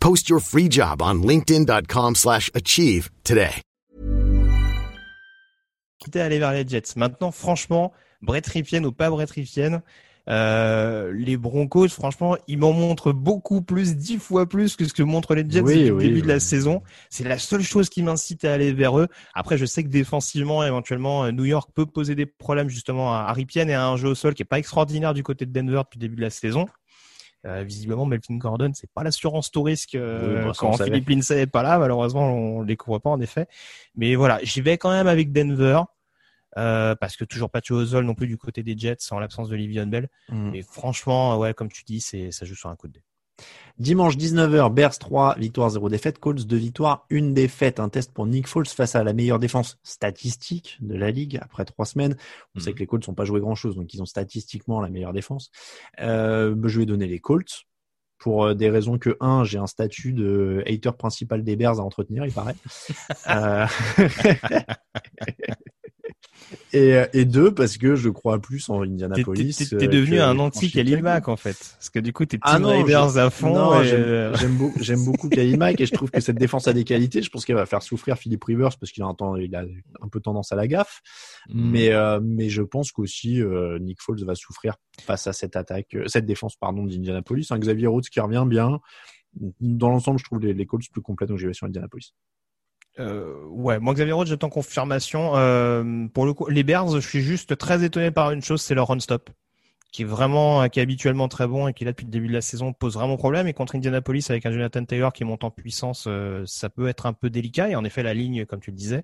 Post your free job on linkedin.com/achieve slash achieve today. quitter à aller vers les Jets. Maintenant, franchement, Brett Ripien ou pas Brett Ripien, euh, les Broncos, franchement, ils m'en montrent beaucoup plus, dix fois plus que ce que montrent les Jets Oui, depuis oui, le début de la saison. C'est la seule chose qui m'incite à aller vers eux. Après, je sais que défensivement, éventuellement, euh, New York peut poser des problèmes justement à, à Ripien et à un jeu au sol qui est pas extraordinaire du côté de Denver depuis le début de la saison. Euh, visiblement, Melvin Gordon, c'est pas l'assurance tout risque euh, Oui, bah, on quand. Philippe Lindsay est pas là. Malheureusement, on le découvre pas en effet. Mais voilà, j'y vais quand même avec Denver. Euh, parce que toujours pas de Ozol non plus du côté des Jets en l'absence de Livion Bell. Mm. Mais franchement, ouais, comme tu dis, c'est ça joue sur un coup de dé. Dimanche 19h, Bears 3, victoire 0 défaite, Colts 2 victoires, 1 défaite, un test pour Nick Foles face à la meilleure défense statistique de la ligue après trois semaines. On Mhm. sait que les Colts n'ont pas joué grand chose, donc ils ont statistiquement la meilleure défense. Euh, je vais donner les Colts pour euh, des raisons que, un, j'ai un statut de hater principal des Bears à entretenir, il paraît. *laughs* Euh, *laughs* et, et deux, parce que je crois plus en T'es, Indianapolis. t'es- t'es euh, devenu que un anti Mack en fait, parce que du coup t'es Ah Team non, Raiders à fond. Non, et, j'aime, euh, j'aime beaucoup, *laughs* j'aime beaucoup et je trouve que cette défense a des qualités. Je pense qu'elle va faire souffrir Philippe Rivers parce qu'il a un, temps, il a un peu tendance à la gaffe. Mm. Mais, euh, mais je pense qu'aussi euh, Nick Foles va souffrir face à cette attaque, euh, cette défense pardon d'Indianapolis. Un Xavier Rhodes qui revient bien. Dans l'ensemble, je trouve les, les Colts plus complets, donc j'y vais sur Indianapolis. Euh, ouais, moi Xavier Rhodes, j'attends confirmation. Euh, pour le coup, les Bears, je suis juste très étonné par une chose, c'est leur run-stop, qui est vraiment, qui est habituellement très bon et qui là depuis le début de la saison pose vraiment problème. Et contre Indianapolis avec un Jonathan Taylor qui monte en puissance, euh, ça peut être un peu délicat. Et en effet, la ligne, comme tu le disais.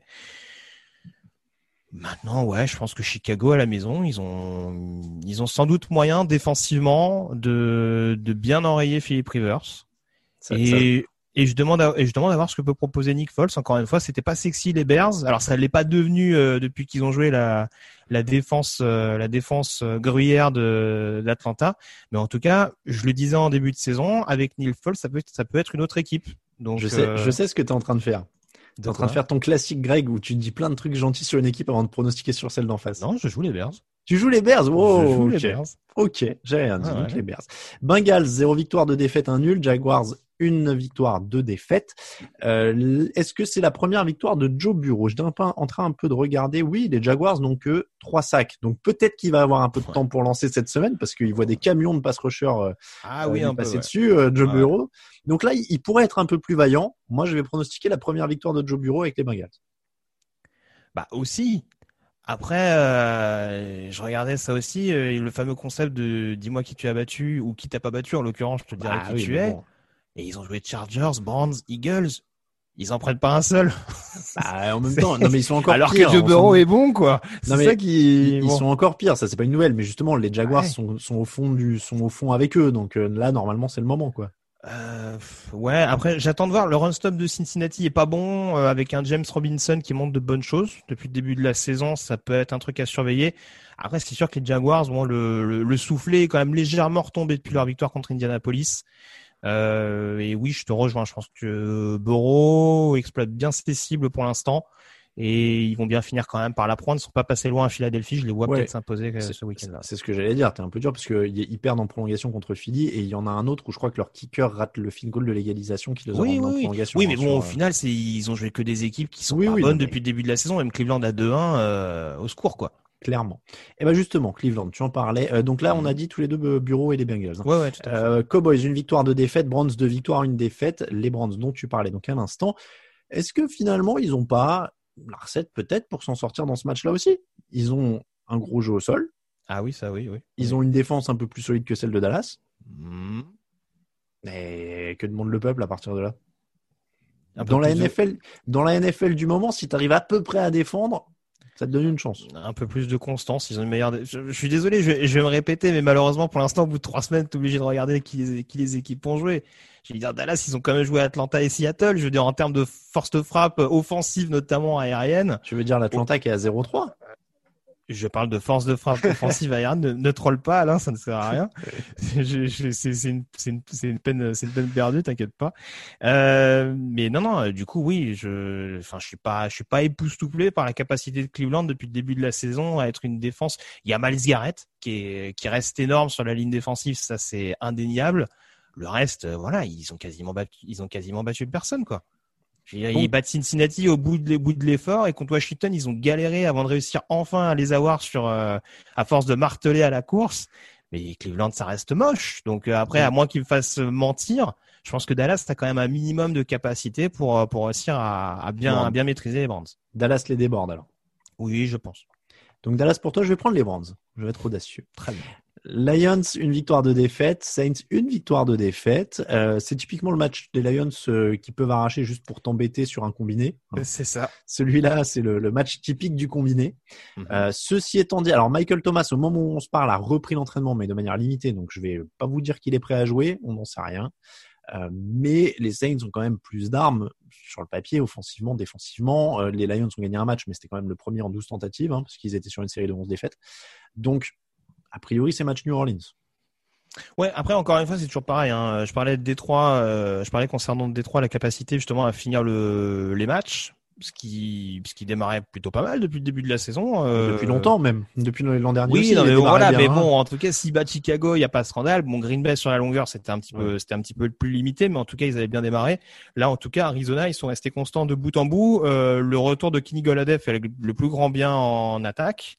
Maintenant, ouais, je pense que Chicago à la maison, ils ont, ils ont sans doute moyen défensivement de, de bien enrayer Philippe Rivers. Ça- et, et je demande à, et je demande à voir ce que peut proposer Nick Foles. Encore une fois, c'était pas sexy les Bears. Alors ça l'est pas devenu euh, depuis qu'ils ont joué la la défense euh, la défense euh, gruyère de d'Atlanta. Mais en tout cas, je le disais en début de saison, avec Neil Foles, ça peut ça peut être une autre équipe. Donc je sais, euh, je sais ce que tu es en train de faire. Tu es en train de faire ton classique Greg où tu dis plein de trucs gentils sur une équipe avant de pronostiquer sur celle d'en face. Non, je joue les Bears. Tu joues les Bears? Oh, je joue ok. les Bears. Ok, j'ai rien dit. Ah donc ouais. les Bears. Bengals, zéro victoire, de défaite, un nul. Jaguars, une victoire, deux défaites. Euh, Est-ce que c'est la première victoire de Joe Bureau Je suis en train un peu de regarder. Oui, les Jaguars n'ont que trois sacs. Donc peut-être qu'il va avoir un peu de temps pour lancer cette semaine parce qu'il voit des camions de pass rushers euh, ah, oui, euh, un peu, passer ouais. dessus, euh, Joe. Bureau. Donc là, il pourrait être un peu plus vaillant. Moi, je vais pronostiquer la première victoire de Joe Bureau avec les Bengals. Bah aussi. Après, euh, je regardais ça aussi, euh, le fameux concept de dis-moi qui tu as battu ou qui t'a pas battu. En l'occurrence, je te dirais Ah qui oui, tu es. bon. Et ils ont joué Chargers, Browns, Eagles. Ils en prennent pas un seul. Bah, *laughs* en même temps, non mais ils sont encore Alors pires. que Joe Burrow est bon, quoi. Non, C'est mais ça qui. Ils, sont encore pires, ça c'est pas une nouvelle, mais justement les Jaguars Ouais. sont, sont au fond du sont au fond avec eux, donc euh, là normalement c'est le moment quoi. Euh, ouais, après, j'attends de voir. Le run stop de Cincinnati est pas bon, euh, avec un James Robinson qui montre de bonnes choses. Depuis le début de la saison, ça peut être un truc à surveiller. Après, c'est sûr que les Jaguars, bon, le, le, le soufflet est quand même légèrement retombé depuis leur victoire contre Indianapolis. Euh, et oui, je te rejoins. Je pense que Burrow exploite bien ses cibles pour l'instant. Et ils vont bien finir quand même par la prendre. Ils sont pas passés loin à Philadelphie. Je les vois Ouais. peut-être s'imposer euh, ce week-end-là. C'est ce que j'allais dire, t'es un peu dur parce qu'ils perdent en prolongation contre Philly et il y en a un autre où je crois que leur kicker rate le field goal de l'égalisation qui les Oui, en oui, oui. prolongation. Oui, mais hein, bon, sur, au euh, final, c'est ils ont joué que des équipes qui sont Oui, pas oui, bonnes non, mais- depuis le début de la saison. Même Cleveland à 2-1, euh, au secours, quoi. clairement. Et ben justement, Cleveland, tu en parlais. Euh, donc là, on a dit tous les deux Bureau et les Bengals. hein. Ouais, ouais, tout à fait. Euh, Cowboys, une victoire, deux défaites. Browns, deux victoires, une défaite. Les Browns dont tu parlais donc à l'instant. Est-ce que finalement, ils ont pas la recette peut-être pour s'en sortir dans ce match-là aussi Ils ont un gros jeu au sol. Ah oui, ça, oui, oui. Ils ont une défense un peu plus solide que celle de Dallas. Hmm. Mais que demande le peuple à partir de là? Dans la, de- NFL, dans la NFL du moment, si tu arrives à peu près à défendre, ça te donne une chance. un peu plus de constance. Ils ont une meilleure. Je, je suis désolé, je, vais- je vais me répéter, mais malheureusement, pour l'instant, au bout de trois semaines, t'es obligé de regarder qui les, qui les équipes ont joué. Je veux dire, Dallas, ils ont quand même joué Atlanta et Seattle. Je veux dire, en termes de force de frappe offensive, notamment aérienne. Tu veux dire l'Atlanta qui est à 0-3 Je parle de force de frappe offensive *laughs* aérienne. Ne, ne troll pas, Alain, ça ne sert à rien. *laughs* C'est une, peine, c'est une peine perdue, t'inquiète pas. Euh, mais non, non. Du coup, oui, je, enfin, je suis pas, je suis pas époustouflé par la capacité de Cleveland depuis le début de la saison à être une défense. Il y a Miles Garrett qui est, qui reste énorme sur la ligne défensive, ça c'est indéniable. Le reste, euh, voilà, ils ont quasiment battu, ils ont quasiment battu personne, quoi. Dire, Bon. Ils battent Cincinnati au bout de, l'effort et contre Washington, ils ont galéré avant de réussir enfin à les avoir sur, euh, à force de marteler à la course. Mais Cleveland, ça reste moche. Donc euh, après, à moins qu'ils me fassent mentir, je pense que Dallas a quand même un minimum de capacité pour, euh, pour réussir à, à bien, à bien maîtriser les Browns. Dallas les déborde alors. Oui, je pense. Donc Dallas pour toi, je vais prendre les Browns. Je vais être audacieux. Très bien. Lions, une victoire de défaite. Saints, une victoire de défaite. Euh, c'est typiquement le match des Lions euh, qui peuvent arracher juste pour t'embêter sur un combiné. Hein. C'est ça. Celui-là, c'est le, le match typique du combiné. Mhm. Euh, ceci étant dit, alors Michael Thomas, au moment où on se parle, a repris l'entraînement, mais de manière limitée. Donc je vais pas vous dire qu'il est prêt à jouer. On n'en sait rien. Euh, mais les Saints ont quand même plus d'armes sur le papier, offensivement, défensivement. Euh, les Lions ont gagné un match, mais c'était quand même le premier en 12 tentatives, hein, parce qu'ils étaient sur une série de 11 défaites. Donc, a priori, c'est match New Orleans. Ouais, après encore une fois, c'est toujours pareil. Hein. Je parlais de Détroit, euh, je parlais concernant Détroit la capacité justement à finir le, les matchs, ce qui, ce qui démarrait plutôt pas mal depuis le début de la saison. euh, Depuis longtemps même, depuis l'an dernier. Oui, aussi, non, mais voilà, bien, mais hein. bon, en tout cas, si bat Chicago, il n'y a pas de scandale. Bon, Green Bay sur la longueur, c'était un petit peu, c'était un petit peu plus limité, mais en tout cas, ils avaient bien démarré. Là, en tout cas, Arizona, ils sont restés constants de bout en bout. Euh, le retour de Kenny Golladay fait le plus grand bien en attaque.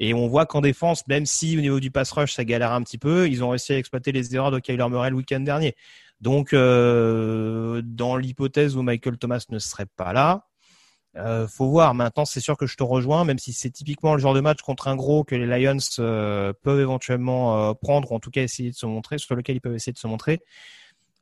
Et on voit qu'en défense, même si au niveau du pass rush, ça galère un petit peu, ils ont réussi à exploiter les erreurs de Kyler Murray le week-end dernier. Donc, euh, dans l'hypothèse où Michael Thomas ne serait pas là, euh, faut voir. Maintenant, c'est sûr que je te rejoins, même si c'est typiquement le genre de match contre un gros que les Lions euh, peuvent éventuellement euh, prendre, ou en tout cas essayer de se montrer, sur lequel ils peuvent essayer de se montrer.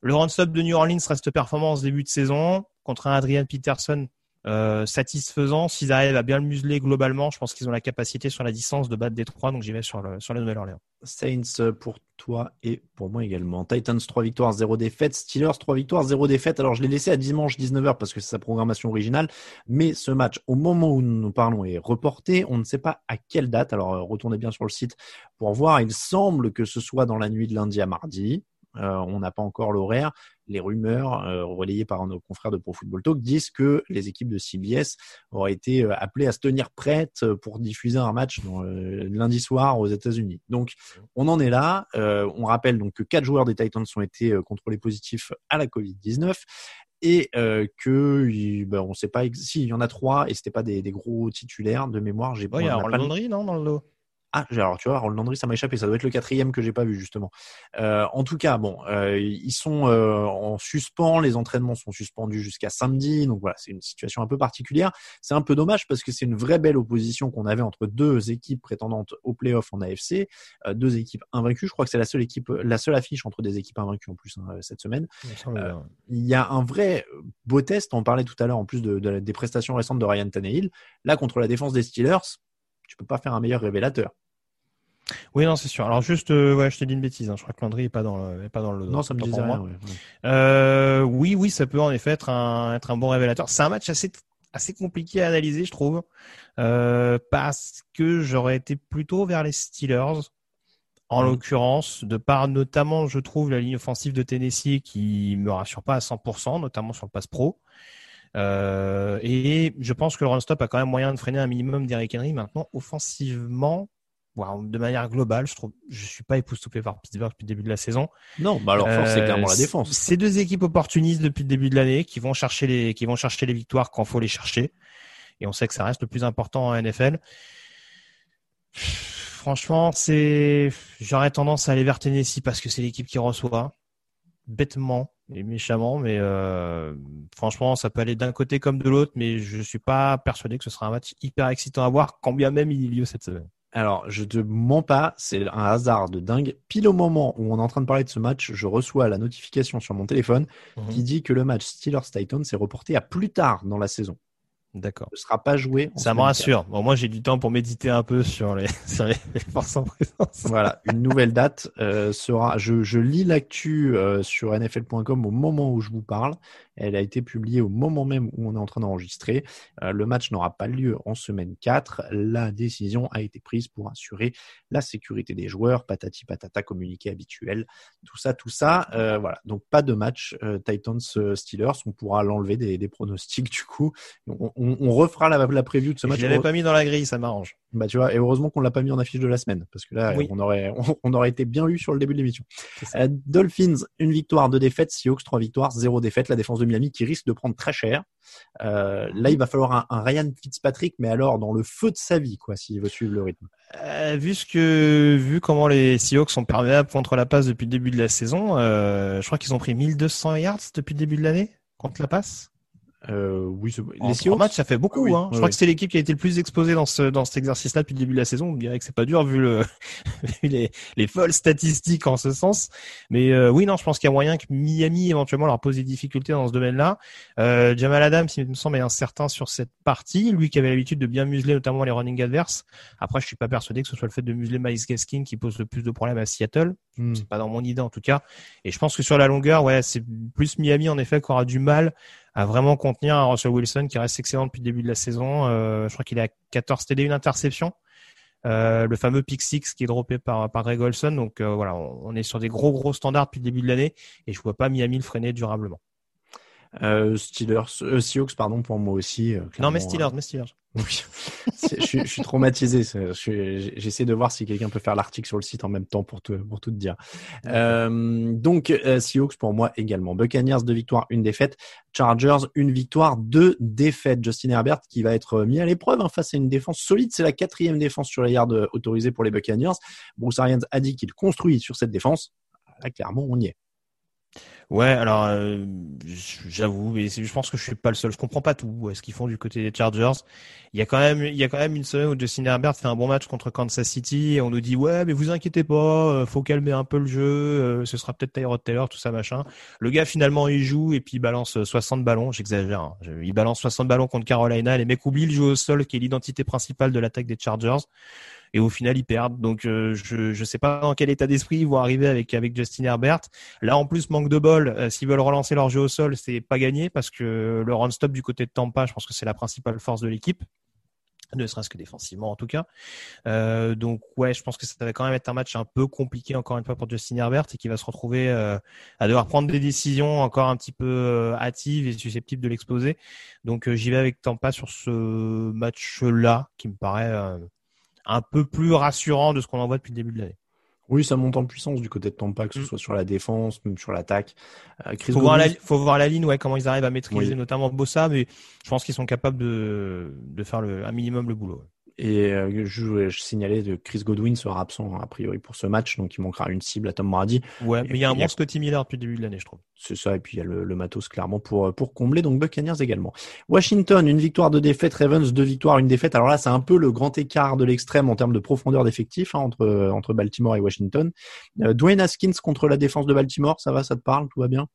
Le run-stop de New Orleans reste performant en ce début de saison contre un Adrian Peterson euh, satisfaisant. S'ils arrivent à bien le museler globalement, je pense qu'ils ont la capacité sur la distance de battre Détroit, donc j'y vais sur, le, sur la Nouvelle-Orléans. Saints euh, pour toi et pour moi également. Titans 3 victoires, 0 défaite. Steelers 3 victoires, 0 défaite. Alors je l'ai laissé à dimanche 19h parce que c'est sa programmation originale. Mais ce match, au moment où nous parlons, est reporté. On ne sait pas à quelle date. Alors euh, retournez bien sur le site pour voir. Il semble que ce soit dans la nuit de lundi à mardi. on n'a pas encore l'horaire. Les rumeurs relayées par nos confrères de Pro Football Talk disent que les équipes de CBS auraient été appelées à se tenir prêtes pour diffuser un match lundi soir aux États-Unis. Donc, on en est là. on rappelle donc que quatre joueurs des Titans ont été contrôlés positifs à la Covid-19 et euh, que ben, on sait pas si il y en a trois et c'était pas des, des, gros titulaires de mémoire j'ai il y a non dans le lot? Ah, alors tu vois, Roland Landry, ça m'a échappé. Ça doit être le quatrième que j'ai pas vu justement. Euh, en tout cas, bon, euh, ils sont euh, en suspens. Les entraînements sont suspendus jusqu'à samedi. Donc voilà, c'est une situation un peu particulière. C'est un peu dommage parce que c'est une vraie belle opposition qu'on avait entre deux équipes prétendantes au playoff en AFC, euh, deux équipes invaincues. Je crois que c'est la seule équipe, la seule affiche entre des équipes invaincues en plus hein, cette semaine. Euh, il y a un vrai beau test. On parlait tout à l'heure en plus de, de, des prestations récentes de Ryan Tannehill. Là, contre la défense des Steelers, tu peux pas faire un meilleur révélateur. Oui, non, c'est sûr. Alors juste, euh, ouais, je t'ai dit une bêtise. Hein. Je crois que Landry est pas dans le, est pas dans le. Non, ça me disait rien. Euh, oui, oui, ça peut en effet être un, être un bon révélateur. C'est un match assez, assez compliqué à analyser, je trouve, euh, parce que j'aurais été plutôt vers les Steelers. En mm. l'occurrence, de part notamment, je trouve la ligne offensive de Tennessee qui me rassure pas à 100%, notamment sur le pass pro. Euh, et je pense que le run stop a quand même moyen de freiner un minimum d'Eric Henry. Maintenant, offensivement, de manière globale, je trouve, je suis pas époustouflé par Pittsburgh depuis le début de la saison. Non, bah alors c'est clairement la euh, défense. C'est deux équipes opportunistes depuis le début de l'année qui vont chercher les, qui vont chercher les victoires quand faut les chercher. Et on sait que ça reste le plus important en NFL. Franchement, c'est, j'aurais tendance à aller vers Tennessee parce que c'est l'équipe qui reçoit bêtement et méchamment, mais euh, franchement, ça peut aller d'un côté comme de l'autre, mais je suis pas persuadé que ce sera un match hyper excitant à voir, quand bien même il y a lieu cette semaine. Alors, je te mens pas, c'est un hasard de dingue. Pile au moment où on est en train de parler de ce match, je reçois la notification sur mon téléphone mhm. qui dit que le match Steelers-Titans s'est reporté à plus tard dans la saison. D'accord. Ne sera pas joué. Ça me rassure. Bon, moi, j'ai du temps pour méditer un peu sur les, *laughs* sur les, forces en présence. Voilà, une nouvelle date euh, sera. Je, je lis l'actu euh, sur NFL.com au moment où je vous parle. Elle a été publiée au moment même où on est en train d'enregistrer. Euh, le match n'aura pas lieu en semaine 4. La décision a été prise pour assurer la sécurité des joueurs. Patati patata, communiqué habituel. Tout ça, tout ça. Euh, voilà. Donc pas de match euh, Titans Steelers. On pourra l'enlever des, des, pronostics *laughs* du coup. On, on, on refera la, la preview de ce match. Je l'avais pas mis dans la grille, ça m'arrange. Bah tu vois, et heureusement qu'on l'a pas mis en affiche de la semaine parce que là on aurait on, aurait été bien lu sur le début de l'émission. Dolphins une victoire, deux défaites, Seahawks trois victoires, zéro défaite. La défense de Miami qui risque de prendre très cher. Euh, là, il va falloir un, Ryan Fitzpatrick, mais alors dans le feu de sa vie, quoi, s'il veut suivre le rythme. Euh, vu ce que, vu comment les Seahawks sont perméables contre la passe depuis le début de la saison, euh, je crois qu'ils ont pris 1200 yards depuis le début de l'année contre la passe. Euh, oui, les Seahawks, match, ça fait beaucoup. Ah hein. Je crois que c'est l'équipe qui a été le plus exposée dans ce dans cet exercice-là depuis le début de la saison. On dirait que c'est pas dur vu le *laughs* vu les, les folles statistiques en ce sens. Mais euh, oui, non, je pense qu'il y a moyen que Miami éventuellement leur pose des difficultés dans ce domaine-là. Euh, Jamal Adams, il me semble, est incertain sur cette partie. Lui qui avait l'habitude de bien museler notamment les running adverses. Après, je suis pas persuadé que ce soit le fait de museler Miles Gaskin qui pose le plus de problèmes à Seattle. Hmm. C'est pas dans mon idée en tout cas. Et je pense que sur la longueur, ouais, c'est plus Miami en effet qui aura du mal à vraiment contenir un Russell Wilson qui reste excellent depuis le début de la saison. Euh, je crois qu'il a 14 TD, une interception. Euh, le fameux pick six qui est droppé par, par Greg Olson. Donc euh, voilà, on, est sur des gros gros standards depuis le début de l'année et je vois pas Miami le freiner durablement. Steelers, Seahawks, pardon pour moi aussi. non mais Steelers, mais Steelers. *laughs* Oui, je, je, suis traumatisé. J'essaie de voir si quelqu'un peut faire l'article sur le site en même temps pour te, pour tout te dire. Euh, donc, euh, Seahawks pour moi également. Buccaneers, deux victoires, une défaite. Chargers, une victoire, deux défaites. Justin Herbert qui va être mis à l'épreuve hein, face à une défense solide. C'est la quatrième défense sur les yards autorisée pour les Buccaneers. Bruce Arians a dit qu'il construit sur cette défense. Là, clairement, on y est. Ouais, alors euh, j'avoue, mais je pense que je suis pas le seul. Je comprends pas tout ce qu'ils font du côté des Chargers. Il y a quand même, il y a quand même une semaine où Justin Herbert fait un bon match contre Kansas City et on nous dit ouais, mais vous inquiétez pas, euh, faut calmer un peu le jeu. Euh, ce sera peut-être Tyrod Taylor, tout ça machin. Le gars finalement il joue et puis il balance 60 ballons. J'exagère. Hein. Il balance 60 ballons contre Carolina. Les mecs oublient le jeu au sol qui est l'identité principale de l'attaque des Chargers et au final ils perdent. Donc euh, je je sais pas dans quel état d'esprit ils vont arriver avec avec Justin Herbert. Là en plus manque de bol, euh, s'ils veulent relancer leur jeu au sol, c'est pas gagné parce que le run stop du côté de Tampa, je pense que c'est la principale force de l'équipe. ne serait-ce que défensivement en tout cas. Euh, donc ouais, je pense que ça va quand même être un match un peu compliqué encore une fois pour Justin Herbert et qui va se retrouver euh, à devoir prendre des décisions encore un petit peu euh, hâtives et susceptibles de l'exploser. Donc j'y vais avec Tampa sur ce match-là qui me paraît un peu plus rassurant de ce qu'on en voit depuis le début de l'année. Oui, ça monte en puissance du côté de Tampa, que ce mm. soit sur la défense, même sur l'attaque. Euh, faut, voir la, faut voir la ligne, ouais, comment ils arrivent à maîtriser, notamment Bossa, mais je pense qu'ils sont capables de, de faire le, un minimum le boulot. Et euh, je, je, signalais que Chris Godwin sera absent a priori pour ce match, donc il manquera une cible à Tom Brady. Ouais, mais il y a un bon Scotty Miller depuis le début de l'année, je trouve. C'est ça, et puis il y a le, le, matos clairement pour pour combler, donc Buccaneers également. Washington, une victoire, deux défaites. Ravens, deux victoires, une défaite. Alors là, c'est un peu le grand écart de l'extrême en termes de profondeur d'effectif hein, entre entre Baltimore et Washington. Euh, Dwayne Haskins contre la défense de Baltimore, ça va, ça te parle, tout va bien?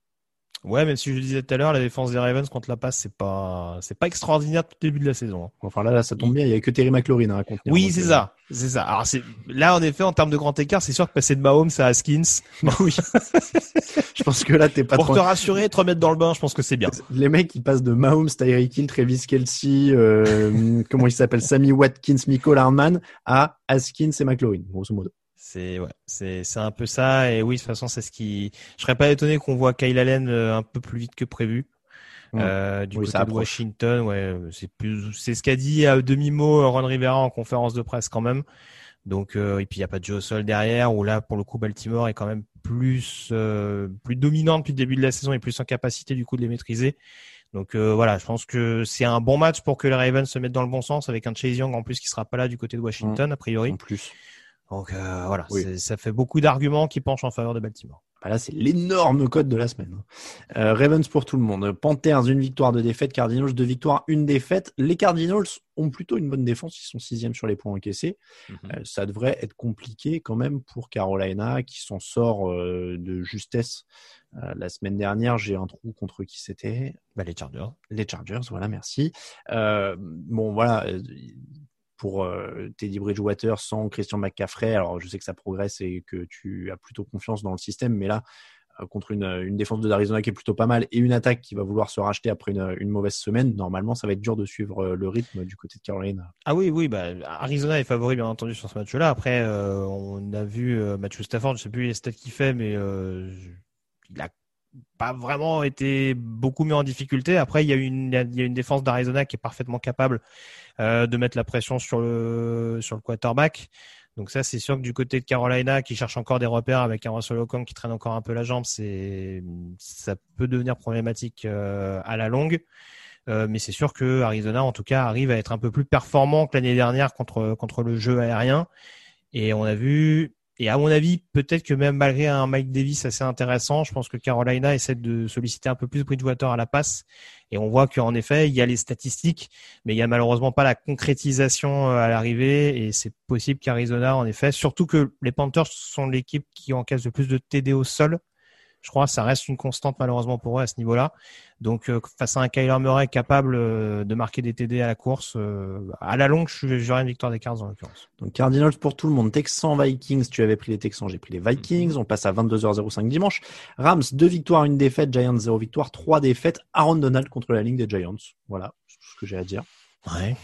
Ouais, même si je le disais tout à l'heure, la défense des Ravens contre la passe, c'est pas, c'est pas extraordinaire depuis le début de la saison. Hein. Enfin là, là, ça tombe bien, il y a que Terry McLaurin à contenir. Oui, c'est euh, ça, c'est ça. Alors c'est, là, en effet, en termes de grand écart, c'est sûr que passer de Mahomes à Haskins, *laughs* bah oui. *laughs* je pense que là, t'es pas Pour te rassurer, te remettre dans le bain, je pense que c'est bien. Les mecs, ils passent de Mahomes, Tyreek Hill, Travis Kelsey, euh, *laughs* comment il s'appelle, Sammy Watkins, Michael Hardman, à Haskins et McLaurin, grosso modo. C'est ouais, c'est c'est un peu ça et oui de toute façon c'est ce qui. Je serais pas étonné qu'on voit Kyle Allen euh, un peu plus vite que prévu. Euh, du côté de Washington, ouais, c'est plus, c'est ce qu'a dit à demi mot Ron Rivera en conférence de presse quand même. Donc euh, et puis il y a pas de Joe Sol derrière où là pour le coup Baltimore est quand même plus euh, plus dominant depuis le début de la saison et plus en capacité du coup de les maîtriser. Donc euh, voilà, je pense que c'est un bon match pour que les Ravens se mettent dans le bon sens avec un Chase Young en plus qui sera pas là du côté de Washington a priori. En plus. Donc euh, voilà, ça fait beaucoup d'arguments qui penchent en faveur de Baltimore. Bah là, c'est l'énorme code de la semaine. Hein. Euh, Ravens pour tout le monde. Panthers, une victoire, deux défaites. Cardinals, deux victoires, une défaite. Les Cardinals ont plutôt une bonne défense. Ils sont sixième sur les points encaissés. Mhm. Euh, ça devrait être compliqué quand même pour Carolina qui s'en sort de justesse. la semaine dernière, j'ai un trou contre qui c'était? Bah, Les Chargers. Les Chargers, voilà, merci. bon, voilà pour euh, Teddy Bridgewater sans Christian McCaffrey. Alors, je sais que ça progresse et que tu as plutôt confiance dans le système, mais là, euh, contre une, défense de l'Arizona qui est plutôt pas mal et une attaque qui va vouloir se racheter après une, mauvaise semaine, normalement, ça va être dur de suivre euh, le rythme du côté de Carolina. Ah oui, oui, bah, Arizona est favori, bien entendu, sur ce match-là. Après, on a vu Matthew Stafford, je sais plus les stats qu'il fait, mais il a pas vraiment été beaucoup mis en difficulté. Après, il y a une, il y a une défense d'Arizona qui est parfaitement capable euh, de mettre la pression sur le sur le quarterback. Donc ça, c'est sûr que du côté de Carolina, qui cherche encore des repères avec un Russell Okong qui traîne encore un peu la jambe, c'est ça peut devenir problématique euh, à la longue. Euh, mais c'est sûr que Arizona, en tout cas, arrive à être un peu plus performant que l'année dernière contre contre le jeu aérien. Et on a vu et à mon avis, peut-être que même malgré un Mike Davis assez intéressant, je pense que Carolina essaie de solliciter un peu plus Bridgewater à la passe. Et on voit qu'en effet, il y a les statistiques, mais il y a malheureusement pas la concrétisation euh, à l'arrivée. Et c'est possible qu'Arizona, en effet, surtout que les Panthers sont l'équipe qui encaisse le plus de TD au sol je crois que ça reste une constante malheureusement pour eux à ce niveau-là. Donc euh, face à un Kyler Murray capable euh, de marquer des TD à la course, euh, à la longue, j'aurais une victoire des Cards en l'occurrence. Donc Cardinals pour tout le monde. Texans, Vikings, tu avais pris les Texans, j'ai pris les Vikings. On passe à 22h05 dimanche. Rams, deux victoires, une défaite. Giants, zéro victoire, trois défaites. Aaron Donald contre la ligne des Giants. Voilà, c'est tout ce que j'ai à dire. Ouais.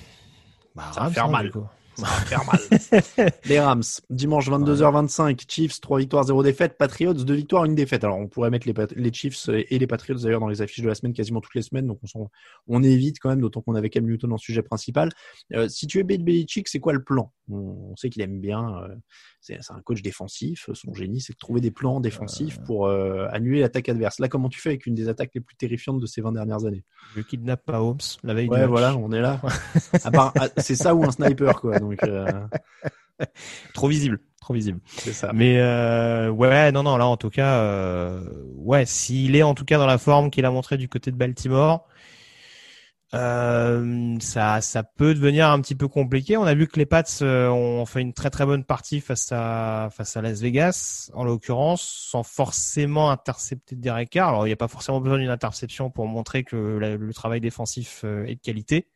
Bah, ça va faire hein, mal. Quoi. Ça va faire mal. *laughs* les Rams, dimanche 22h25, Chiefs, 3 victoires, 0 défaites, Patriots, 2 victoires, 1 défaite. Alors on pourrait mettre les, les Chiefs et les Patriots d'ailleurs dans les affiches de la semaine quasiment toutes les semaines, donc on, on évite quand même, d'autant qu'on avait Cam Newton en sujet principal. Euh, si tu es Bill Belichick, c'est quoi le plan? On, sait qu'il aime bien, euh, c'est un coach défensif, son génie c'est de trouver des plans défensifs pour euh, annuler l'attaque adverse. Là, comment tu fais avec une des attaques les plus terrifiantes de ces 20 dernières années? Je kidnappe pas Holmes la veille ouais, voilà, on est là. Ah, c'est ça ou un sniper, quoi. Donc, *laughs* euh. *laughs* trop visible, trop visible. C'est ça. Mais euh, ouais, non, non, là en tout cas, euh, ouais, s'il est en tout cas dans la forme qu'il a montré du côté de Baltimore, euh, ça, ça peut devenir un petit peu compliqué. On a vu que les Pats ont fait une très très bonne partie face à face à Las Vegas, en l'occurrence, sans forcément intercepter Derek Carr. Alors il n'y a pas forcément besoin d'une interception pour montrer que le travail défensif est de qualité.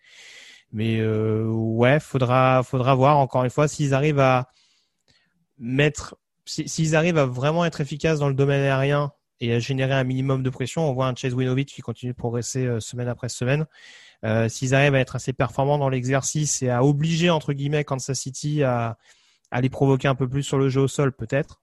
Mais euh, ouais, faudra faudra voir encore une fois s'ils arrivent à mettre s'ils arrivent à vraiment être efficaces dans le domaine aérien et à générer un minimum de pression. On voit un Chase Winovich qui continue de progresser euh, semaine après semaine. Euh, S'ils arrivent à être assez performants dans l'exercice et à obliger entre guillemets Kansas City à, à les provoquer un peu plus sur le jeu au sol, peut-être.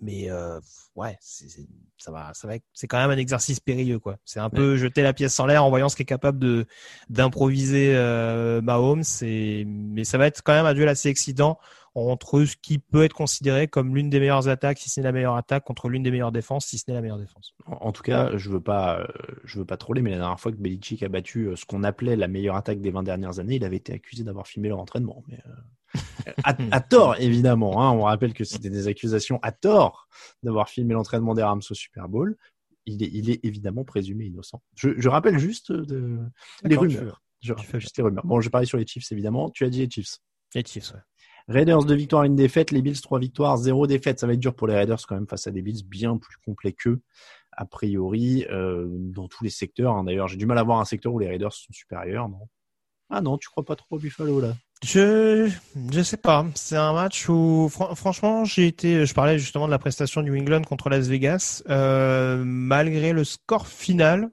Mais euh, ouais, c'est, c'est- ça va, ça va. être- C'est quand même un exercice périlleux, quoi. C'est un peu jeter la pièce en l'air en voyant ce qu'est capable de d'improviser euh, Mahomes. C'est, mais ça va être quand même un duel assez excitant entre ce qui peut être considéré comme l'une des meilleures attaques, si ce n'est la meilleure attaque, contre l'une des meilleures défenses, si ce n'est la meilleure défense. En, en tout cas, je veux pas, euh, je veux pas troller, mais la dernière fois que Belichick a battu euh, ce qu'on appelait la meilleure attaque des 20 dernières années, il avait été accusé d'avoir filmé leur entraînement. Mais euh, à, à tort, évidemment. Hein, on rappelle que c'était des accusations à tort d'avoir filmé l'entraînement des Rams au Super Bowl. Il est, il est évidemment présumé innocent. Je, je rappelle juste de, les rumeurs. Je rappelle juste les rumeurs. Bon, je parlais sur les Chiefs, évidemment. Tu as dit les Chiefs. Les Chiefs, ouais. Raiders, deux victoires, une défaite. Les Bills, trois victoires, zéro défaite. Ça va être dur pour les Raiders quand même face à des Bills bien plus complets qu'eux, a priori, euh, dans tous les secteurs. hein. D'ailleurs, j'ai du mal à voir un secteur où les Raiders sont supérieurs, non? Ah non, tu crois pas trop au Buffalo là? Je je sais pas. C'est un match où fran- franchement j'ai été. Je parlais justement de la prestation du New England contre Las Vegas. Euh, malgré le score final,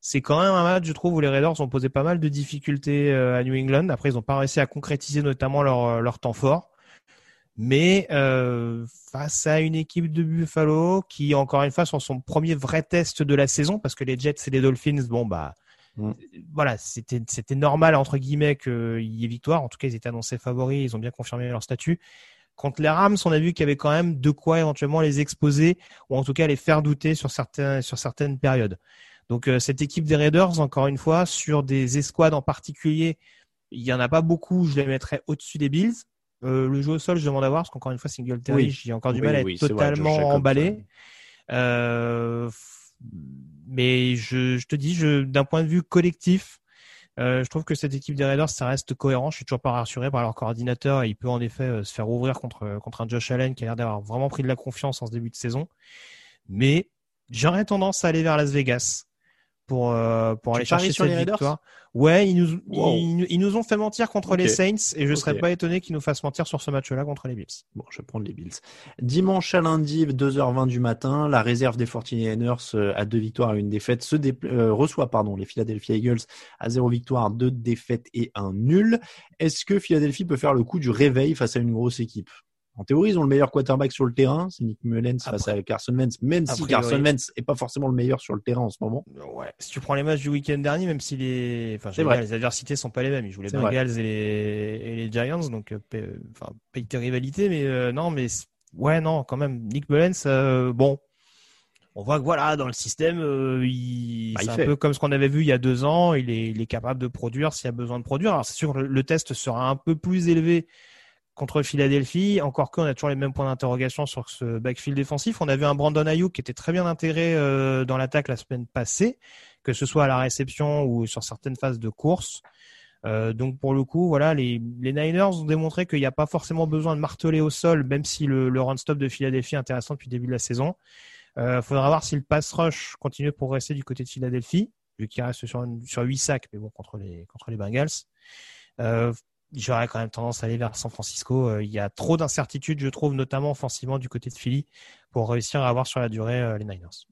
c'est quand même un match je trouve où les Raiders ont posé pas mal de difficultés euh, à New England. Après ils ont pas réussi à concrétiser notamment leur leur temps fort. Mais euh, face à une équipe de Buffalo qui encore une fois sont son premier vrai test de la saison parce que les Jets et les Dolphins bon bah Mm. voilà, c'était c'était normal entre guillemets qu'il y ait victoire. En tout cas, ils étaient annoncés favoris, ils ont bien confirmé leur statut. Contre les Rams, on a vu qu'il y avait quand même de quoi éventuellement les exposer ou en tout cas les faire douter sur certains sur certaines périodes. Donc euh, cette équipe des Raiders, encore une fois, sur des escouades en particulier, il y en a pas beaucoup. Je les mettrais au-dessus des Bills. Euh, le jeu au sol, je demande à voir parce qu'encore une fois, Singletary, Oui. j'ai encore du Oui, mal à être oui, vrai, totalement emballé. Euh, mais je, te dis, d'un point de vue collectif, euh, je trouve que cette équipe des Raiders, ça reste cohérent. Je suis toujours pas rassuré par leur coordinateur. Il peut en effet euh, se faire ouvrir contre, contre un Josh Allen qui a l'air d'avoir vraiment pris de la confiance en ce début de saison. Mais j'aurais tendance à aller vers Las Vegas pour, euh, pour aller chercher sur cette les victoire. Ouais, ils nous, Wow. ils, nous- ils nous ont fait mentir contre les Saints et je serais Ok. pas étonné qu'ils nous fassent mentir sur ce match-là contre les Bills. Bon, je vais prendre les Bills. Dimanche à lundi, 2h20 du matin, la réserve des 49ers euh, à deux victoires et une défaite se euh, reçoit pardon, les Philadelphia Eagles à zéro victoire, deux défaites et un nul. Est-ce que Philadelphie peut faire le coup du réveil face à une grosse équipe? En théorie, ils ont le meilleur quarterback sur le terrain, c'est Nick Mullens face à Carson Wentz, même a si priori. Carson Wentz est pas forcément le meilleur sur le terrain en ce moment. Ouais. Si tu prends les matchs du week-end dernier, même si les, enfin, vrai. les adversités sont pas les mêmes. Ils jouent les. Bengals et les, et les Giants, donc, euh, enfin, paye tes rivalités, mais euh, non, mais ouais, non, quand même. Nick Mullens, euh, bon, on voit que voilà, dans le système, euh, il, Bah, c'est un fait. peu comme ce qu'on avait vu il y a deux ans. Il est, il est capable de produire s'il y a besoin de produire. Alors c'est sûr, le test sera un peu plus élevé contre Philadelphie. Encore qu'on a toujours les mêmes points d'interrogation sur ce backfield défensif. On a vu un Brandon Ayuk qui était très bien intégré euh, dans l'attaque la semaine passée, que ce soit à la réception ou sur certaines phases de course. Euh, donc pour le coup, voilà, les, Niners ont démontré qu'il n'y a pas forcément besoin de marteler au sol, même si le, run-stop de Philadelphie est intéressant depuis le début de la saison. Euh, faudra voir si le pass rush continue de progresser du côté de Philadelphie, vu qu'il reste sur, une- sur 8 sacs, mais bon, contre les, Bengals. J'aurais quand même tendance à aller vers San Francisco. Euh, il y a trop d'incertitudes, je trouve, notamment offensivement du côté de Philly, pour réussir à avoir sur la durée euh, les Niners.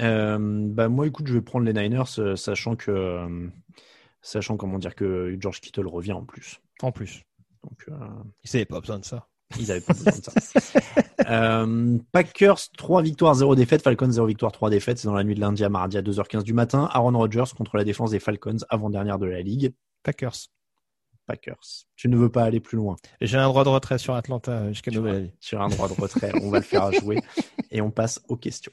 Euh, bah moi, écoute, je vais prendre les Niners, sachant que, sachant comment dire que George Kittle revient en plus. En plus. Donc, euh, Ils n'avaient pas besoin de ça. Ils avaient pas besoin de ça. Euh, Packers, 3 victoires, 0 défaites. Falcons, 0 victoire, 3 défaites. C'est dans la nuit de lundi à mardi à 2h15 du matin. Aaron Rodgers contre la défense des Falcons, avant-dernière de la ligue. Packers. Packers. Tu ne veux pas aller plus loin. J'ai un droit de retrait sur Atlanta jusqu'à Sur nouvelle un, avis. sur un droit de retrait. On va le faire jouer. *laughs* Et on passe aux questions.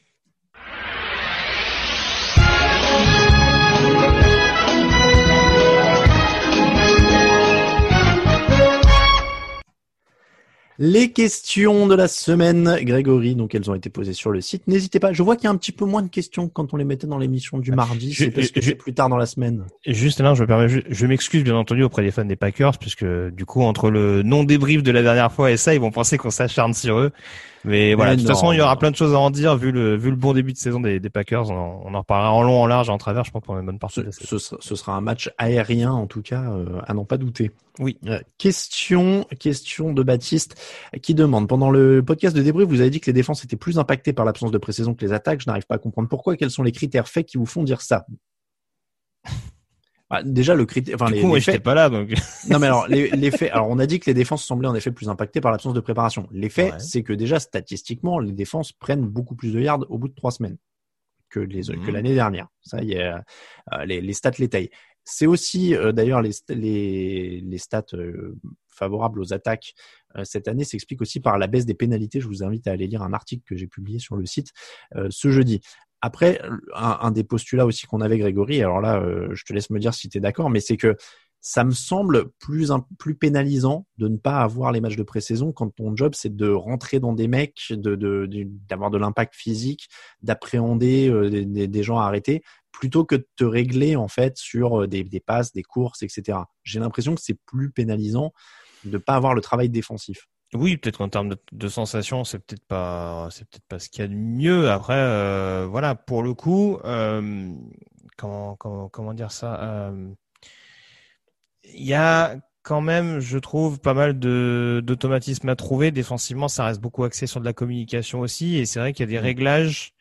Les questions de la semaine, Grégory, donc elles ont été posées sur le site. N'hésitez pas, je vois qu'il y a un petit peu moins de questions quand on les mettait dans l'émission du mardi, c'est parce que c'est plus tard dans la semaine. Juste là, je me permets, je, je m'excuse bien entendu auprès des fans des Packers, puisque du coup, entre le non débrief de la dernière fois et ça, ils vont penser qu'on s'acharne sur eux. Mais voilà, de toute façon, il y aura plein de choses à en dire vu le vu le bon début de saison des, des Packers. On, on en reparlera en long, en large, en travers, je pense pour une bonne partie Ce, de la saison. ce sera, ce sera un match aérien en tout cas, euh, à n'en pas douter. Oui. Euh, question, question de Baptiste qui demande pendant le podcast de débrief, vous avez dit que les défenses étaient plus impactées par l'absence de pré-saison que les attaques. Je n'arrive pas à comprendre pourquoi. Quels sont les critères faits qui vous font dire ça? Ah, Déjà le critère, enfin Du les, coup, moi, j'étais pas là, donc. *laughs* Non, mais alors, les, les faits, alors on a dit que les défenses semblaient en effet plus impactées par l'absence de préparation. Les faits, Ouais. c'est que déjà, statistiquement, les défenses prennent beaucoup plus de yards au bout de trois semaines que les, que Mhm. l'année dernière. Ça, y a, euh, les, les stats l'étayent. C'est aussi, euh, d'ailleurs, les, les, les stats euh, favorables aux attaques euh, cette année s'expliquent aussi par la baisse des pénalités. Je vous invite à aller lire un article que j'ai publié sur le site euh, ce jeudi. Après, un, des postulats aussi qu'on avait, Grégory, alors là, euh, je te laisse me dire si tu es d'accord, mais c'est que ça me semble plus, pénalisant de ne pas avoir les matchs de pré-saison quand ton job, c'est de rentrer dans des mecs, de, de, de- d'avoir de l'impact physique, d'appréhender euh, des, gens à arrêter, plutôt que de te régler en fait sur euh, des, des passes, des courses, etc. J'ai l'impression que c'est plus pénalisant de pas avoir le travail défensif. Oui, peut-être qu'en termes de, de sensations, c'est peut-être pas, c'est peut-être pas ce qu'il y a de mieux. Après, euh, voilà, pour le coup, euh, comment, comment, comment dire ça euh, Il y a quand même, je trouve, pas mal de d'automatismes à trouver. Défensivement, ça reste beaucoup axé sur de la communication aussi, et c'est vrai qu'il y a des réglages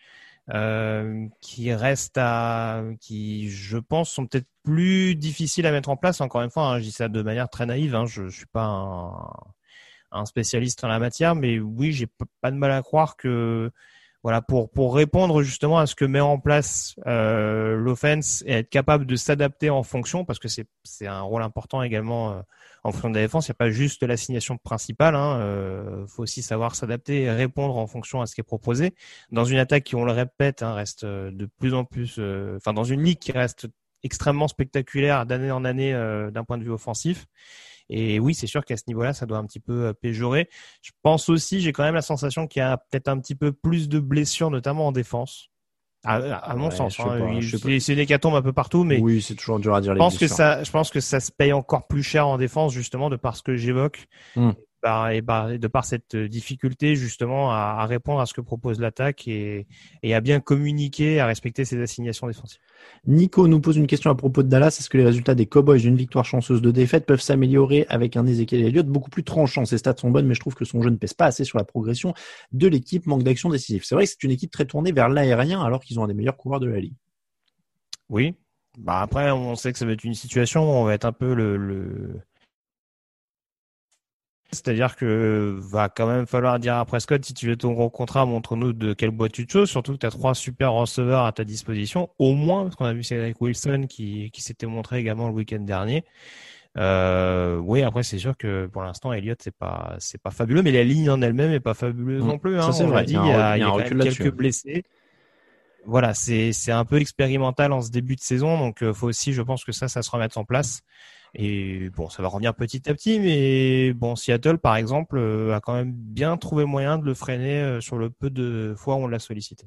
euh, qui restent à, qui, je pense, sont peut-être plus difficiles à mettre en place. Encore une fois, hein, je dis ça de manière très naïve. Hein, je, je suis pas un un spécialiste en la matière, mais oui, j'ai pas de mal à croire que voilà pour pour répondre justement à ce que met en place euh, l'offense et être capable de s'adapter en fonction, parce que c'est c'est un rôle important également euh, en fonction de la défense. Il n'y a pas juste l'assignation principale, hein, euh, faut aussi savoir s'adapter et répondre en fonction à ce qui est proposé. Dans une attaque qui, on le répète, hein, reste euh, de plus en plus, euh, enfin dans une ligue qui reste extrêmement spectaculaire d'année en année euh, d'un point de vue offensif. Et oui, c'est sûr qu'à ce niveau-là, ça doit un petit peu euh, péjorer. Je pense aussi, j'ai quand même la sensation qu'il y a peut-être un petit peu plus de blessures, notamment en défense. À, à mon Ouais, sens, hein. c'est une hécatombe un peu partout, mais oui, c'est toujours dur à dire. je les pense que blessures. ça, je pense que ça se paye encore plus cher en défense justement de par ce que j'évoque Hmm. Par- et par- et de par cette euh, difficulté justement à, à répondre à ce que propose l'attaque et, et à bien communiquer, à respecter ses assignations défensives. Nico nous pose une question à propos de Dallas. Est-ce que les résultats des Cowboys d'une victoire chanceuse de défaite peuvent s'améliorer avec un Ezekiel Elliott beaucoup plus tranchant? Ses stats sont bonnes, mais je trouve que son jeu ne pèse pas assez sur la progression de l'équipe, manque d'action décisive. C'est vrai que c'est une équipe très tournée vers l'aérien alors qu'ils ont un des meilleurs coureurs de la ligue. Oui. Bah après, on sait que ça va être une situation où on va être un peu le, le... C'est-à-dire que va quand même falloir dire à Prescott, si tu veux ton gros contrat, montre-nous de quelle boîte tu te choses, surtout que tu as trois super receveurs à ta disposition, au moins, parce qu'on a vu Cédric Wilson qui, qui s'était montré également le week-end dernier. Euh, oui, après c'est sûr que pour l'instant Elliott c'est pas c'est pas fabuleux, mais la ligne en elle-même est pas fabuleuse Mm. non plus. Ça, Hein, c'est on l'a dit, Il y a un il y a, re- il y a un quand recul même là-dessus. quelques blessés. Voilà, c'est c'est un peu expérimental en ce début de saison, donc euh, faut aussi, je pense que ça, ça se remette en place. Et bon, ça va revenir petit à petit, mais bon, Seattle, par exemple, euh, a quand même bien trouvé moyen de le freiner euh, sur le peu de fois où on l'a sollicité.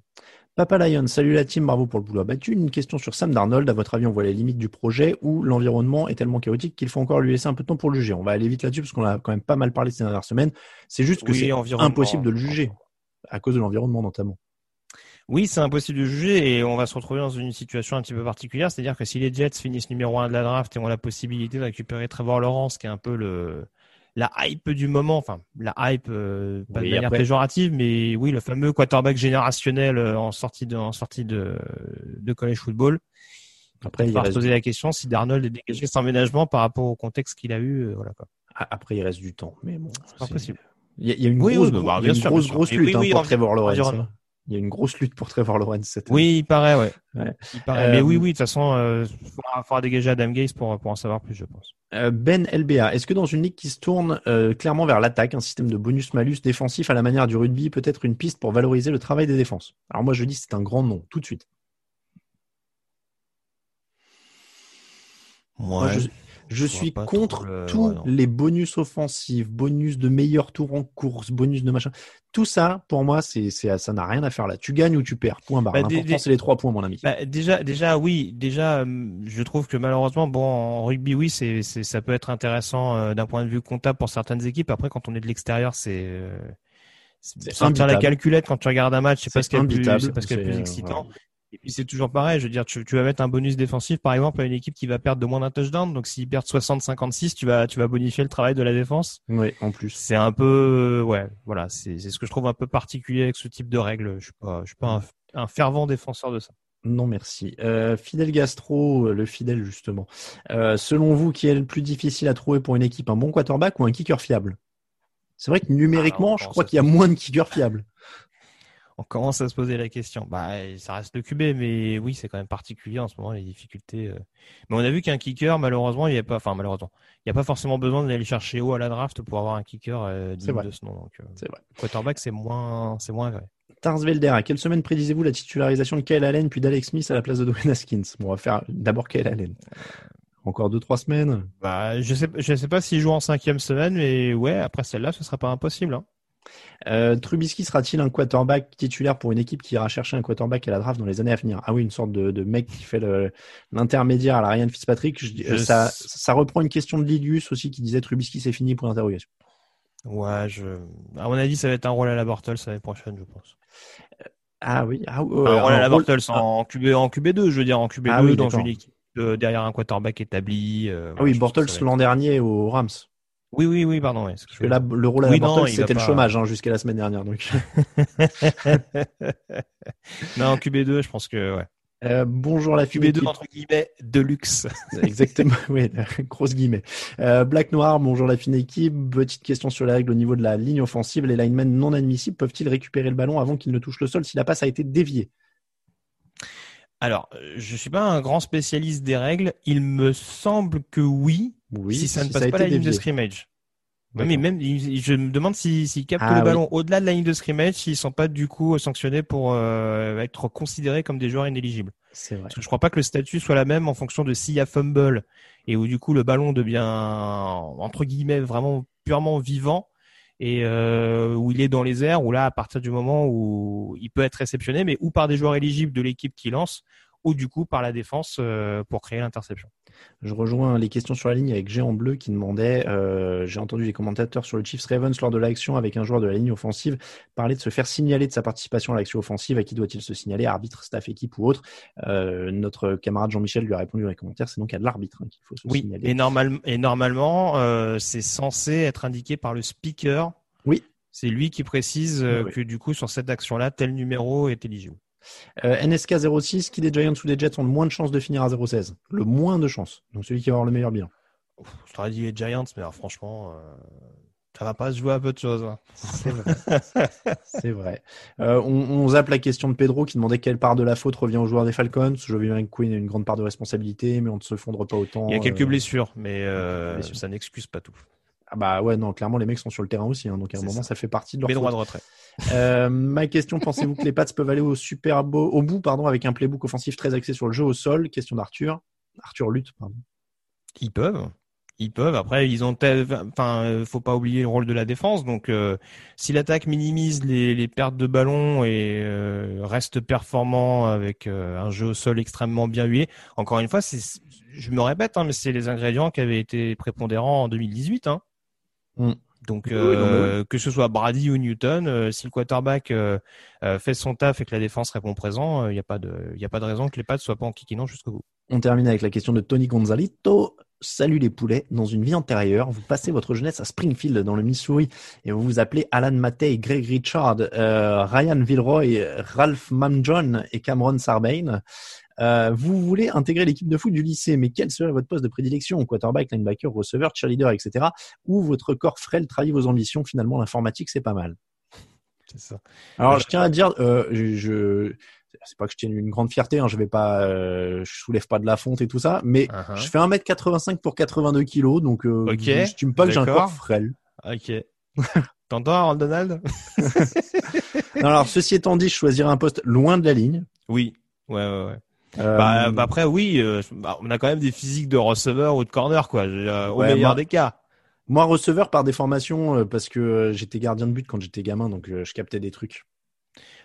Papa Lion, salut la team, bravo pour le boulot abattu. Une question sur Sam Darnold. À votre avis, on voit les limites du projet ou l'environnement est tellement chaotique qu'il faut encore lui laisser un peu de temps pour le juger? On va aller vite là-dessus parce qu'on a quand même pas mal parlé ces dernières semaines. C'est juste que Oui, c'est impossible de le juger à cause de l'environnement notamment. Oui, c'est impossible de juger et on va se retrouver dans une situation un petit peu particulière, c'est-à-dire que si les Jets finissent numéro un de la draft et ont la possibilité de récupérer Trevor Lawrence, qui est un peu le la hype du moment, enfin la hype euh, pas Oui, de manière après- péjorative, mais oui, le fameux quarterback générationnel euh, en sortie de en sortie de de college football. Après, il va se reste, poser la question si Darnold est dégagé sans ménagement par rapport au contexte qu'il a eu, euh, voilà quoi. après, il reste du temps. Mais bon, C'est pas possible. Il y a, une Oui, grosse, oui, bah, il y a bien une sûr, grosse, lutte oui, hein, pour Trevor Lawrence. Il y a une grosse lutte pour Trevor Lawrence cette année. Oui, il paraît, ouais. Ouais. Il paraît. Euh, Mais oui, oui, de toute façon, euh, faudra, faudra dégager Adam Gaze pour pour en savoir plus, je pense. Euh, Ben LBA, est-ce que dans une ligue qui se tourne euh, clairement vers l'attaque, un système de bonus-malus défensif à la manière du rugby peut être une piste pour valoriser le travail des défenses? Alors moi je dis c'est un grand nom, tout de suite. Moi, je, je suis pas contre le- tous ouais, les bonus offensifs, bonus de meilleur tour en course, bonus de machin. Tout ça, pour moi, c'est, c'est, ça n'a rien à faire là. Tu gagnes ou tu perds, point barre. Bah, des- L'important des- c'est les trois points, mon ami. Bah, déjà, déjà, oui, déjà, euh, je trouve que malheureusement, bon, en rugby, oui, c'est, c'est, ça peut être intéressant euh, d'un point de vue comptable pour certaines équipes. Après, quand on est de l'extérieur, c'est, euh, C'est sortir la imbitable. calculette quand tu regardes un match, c'est pas C'est ce qu'il y a de plus, c'est pas ce qu'il y a de plus excitant. Et puis c'est toujours pareil, je veux dire, tu, tu vas mettre un bonus défensif par exemple à une équipe qui va perdre de moins d'un touchdown, donc s'ils perdent 60-56, tu vas tu vas bonifier le travail de la défense. Oui, en plus. C'est un peu ouais, voilà, c'est c'est ce que je trouve un peu particulier avec ce type de règles. Je suis pas je suis pas un, un fervent défenseur de ça. Non, merci. Euh, Fidèle Gastro, euh, le fidèle justement. Euh, selon vous, qui est le plus difficile à trouver pour une équipe, un bon quarterback ou un kicker fiable? C'est vrai que numériquement, Ah, je non, crois qu'il y a moins de kickers fiables. *laughs* On commence à se poser la question. Bah, ça reste le QB, mais oui, c'est quand même particulier en ce moment les difficultés. euh. Mais on a vu qu'un kicker, malheureusement, il n'y a pas, enfin malheureusement, il n'y a pas forcément besoin d'aller chercher haut à la draft pour avoir un kicker euh, digne de ce nom. Donc, euh, C'est vrai. quarterback, c'est moins, c'est moins vrai. Tarsvelder, à quelle semaine prédisez-vous la titularisation de Kyle Allen puis d'Alex Smith à la place de Dwayne Haskins? Bon, on va faire d'abord Kyle Allen. Encore deux, trois semaines Bah, je sais, je sais pas s'il joue en cinquième semaine, mais ouais, après celle-là, ce sera pas impossible. Hein. Euh, Trubisky sera-t-il un quarterback titulaire pour une équipe qui ira chercher un quarterback à la draft dans les années à venir? Ah oui, une sorte de, de mec qui fait l'intermédiaire à la Ryan Fitzpatrick. Je dis- Je- euh, ça, ça reprend une question de Lilius aussi qui disait Trubisky c'est fini pour l'interrogation. Ouais, je, à mon avis, ça va être un rôle à la Bortles l'année prochaine, je pense. Ah oui, ah, un rôle à la rôle- Bortles en QB, en QB2, je veux dire, en QB2 Ah oui, dans une équipe euh, derrière un quarterback établi. euh, Ah oui, Bortles l'an dernier aux Rams. Oui, oui, oui, pardon. ce que Parce que là, le rôle à Oui, la c'était le pas- chômage hein, jusqu'à la semaine dernière. Donc. *laughs* non, QB2, je pense que ouais. Euh, bonjour la fille. QB2 entre guillemets de luxe. *laughs* Exactement, *laughs* oui, grosse guillemets. Euh, Black Noir, bonjour la fine équipe. Petite question sur les règles au niveau de la ligne offensive. Les linemen non admissibles peuvent-ils récupérer le ballon avant qu'il ne touche le sol si la passe a été déviée? Alors, euh, je suis pas un grand spécialiste des règles. Il me semble que oui, Oui, si ça ne si passe ça pas la ligne de scrimmage. Oui, mais même, je me demande s'ils s'ils captent Ah le oui. ballon au-delà de la ligne de scrimmage, s'ils sont pas du coup sanctionnés pour euh, être considérés comme des joueurs inéligibles. C'est vrai. Parce que je crois pas que le statut soit la même en fonction de s'il y a fumble et où du coup le ballon devient entre guillemets vraiment purement vivant et euh, où il est dans les airs ou là à partir du moment où il peut être réceptionné mais ou par des joueurs éligibles de l'équipe qui lance ou du coup par la défense euh, pour créer l'interception. Je rejoins les questions sur la ligne avec Géant Bleu qui demandait, euh, j'ai entendu les commentateurs sur le Chiefs Ravens lors de l'action avec un joueur de la ligne offensive parler de se faire signaler de sa participation à l'action offensive. À qui doit-il se signaler? Arbitre, staff, équipe ou autre? Euh, Notre camarade Jean-Michel lui a répondu dans les commentaires, c'est donc à l'arbitre hein, qu'il faut se Oui, signaler. et, normal, et normalement euh, c'est censé être indiqué par le speaker. Oui. C'est lui qui précise oui. que du coup sur cette action-là tel numéro est éligible. Euh, NSK 06, qui des Giants ou des Jets ont le moins de chances de finir à 0-16 Le moins de chances. Donc celui qui va avoir le meilleur bilan. Ouf, Je t'aurais dit les Giants, mais alors, franchement, euh, ça va pas se jouer à peu de choses. hein. C'est vrai. C'est vrai. Euh, on, on zappe la question de Pedro qui demandait quelle part de la faute revient aux joueurs des Falcons. Je veux bien que Quinn ait une grande part de responsabilité, mais on ne se fondre pas autant. Il y a quelques euh, blessures, mais blessures. ça n'excuse pas tout. Ah bah ouais, non, clairement, les mecs sont sur le terrain aussi, hein, donc à un moment, ça. ça. fait partie de leur Mais droit faute. de retrait. Euh, ma question, pensez-vous que les Pats peuvent aller au Super Bowl, au bout, pardon, avec un playbook offensif très axé sur le jeu au sol? Question d'Arthur. Arthur Lutte, pardon. Ils peuvent. Ils peuvent. Après, ils ont. tel- Enfin, euh, faut pas oublier le rôle de la défense. Donc, euh, si l'attaque minimise les, les pertes de ballon et euh, reste performant avec euh, un jeu au sol extrêmement bien huilé, encore une fois, c'est. Je me répète, hein, mais c'est les ingrédients qui avaient été prépondérants en 2018. Hein. Mm. Donc, Oui, non, euh, que ce soit Brady ou Newton, euh, si le quarterback euh, fait son taf et que la défense répond présent, il n'y a pas de, il a pas de raison que les pattes soient pas en kikinant jusqu'au bout. On termine avec la question de Tony Gonzalito. Salut les poulets. Dans une vie antérieure, vous passez votre jeunesse à Springfield, dans le Missouri, et vous vous appelez Alan Matei, Greg Richard, Ryan Villeroy, Ralph Mamjohn et Cameron Sarbane. Euh, vous voulez intégrer l'équipe de foot du lycée, mais quel serait votre poste de prédilection? Quarterback, linebacker, receveur, cheerleader, etc. Ou votre corps frêle trahit vos ambitions? Finalement, l'informatique, c'est pas mal. C'est ça. Alors, je tiens à dire, euh, je, je- c'est pas que je tienne une grande fierté, hein, je vais pas, euh, je soulève pas de la fonte et tout ça, mais Uh-huh. je fais 1m85 pour 82 kilos, donc euh, Ok, je pas que j'ai un corps frêle. Ok. *laughs* T'entends, Donald? *laughs* Non, alors, ceci étant dit, je choisirais un poste loin de la ligne. Oui. Ouais, ouais, ouais. Euh, Bah, bah, après, oui, euh, bah, on a quand même des physiques de receveur ou de corner, quoi. Au Ouais, meilleur moi- des cas. Moi, receveur par des formations, euh, parce que j'étais gardien de but quand j'étais gamin, donc euh, je captais des trucs.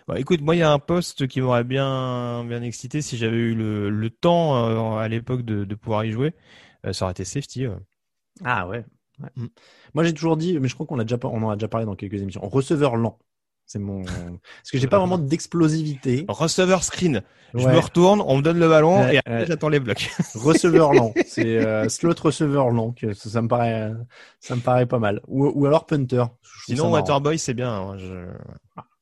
Bah, écoute, moi, il y a un poste qui m'aurait bien, bien excité si j'avais eu le, le temps euh, à l'époque de, de pouvoir y jouer. Euh, ça aurait été safety. ouais. Ah ouais. ouais. Mm. Moi, j'ai toujours dit, mais je crois qu'on déjà, on en a déjà parlé dans quelques émissions, receveur lent. C'est mon parce que j'ai pas vraiment d'explosivité. Receveur screen. Je Ouais. me retourne, on me donne le ballon Ouais, et après ouais. j'attends les blocs. *laughs* receveur lent. *laughs* C'est euh, slot receveur lent. que Ça, ça me paraît, ça me paraît pas mal. Ou, ou alors punter. Sinon. Waterboy, c'est bien. hein, je-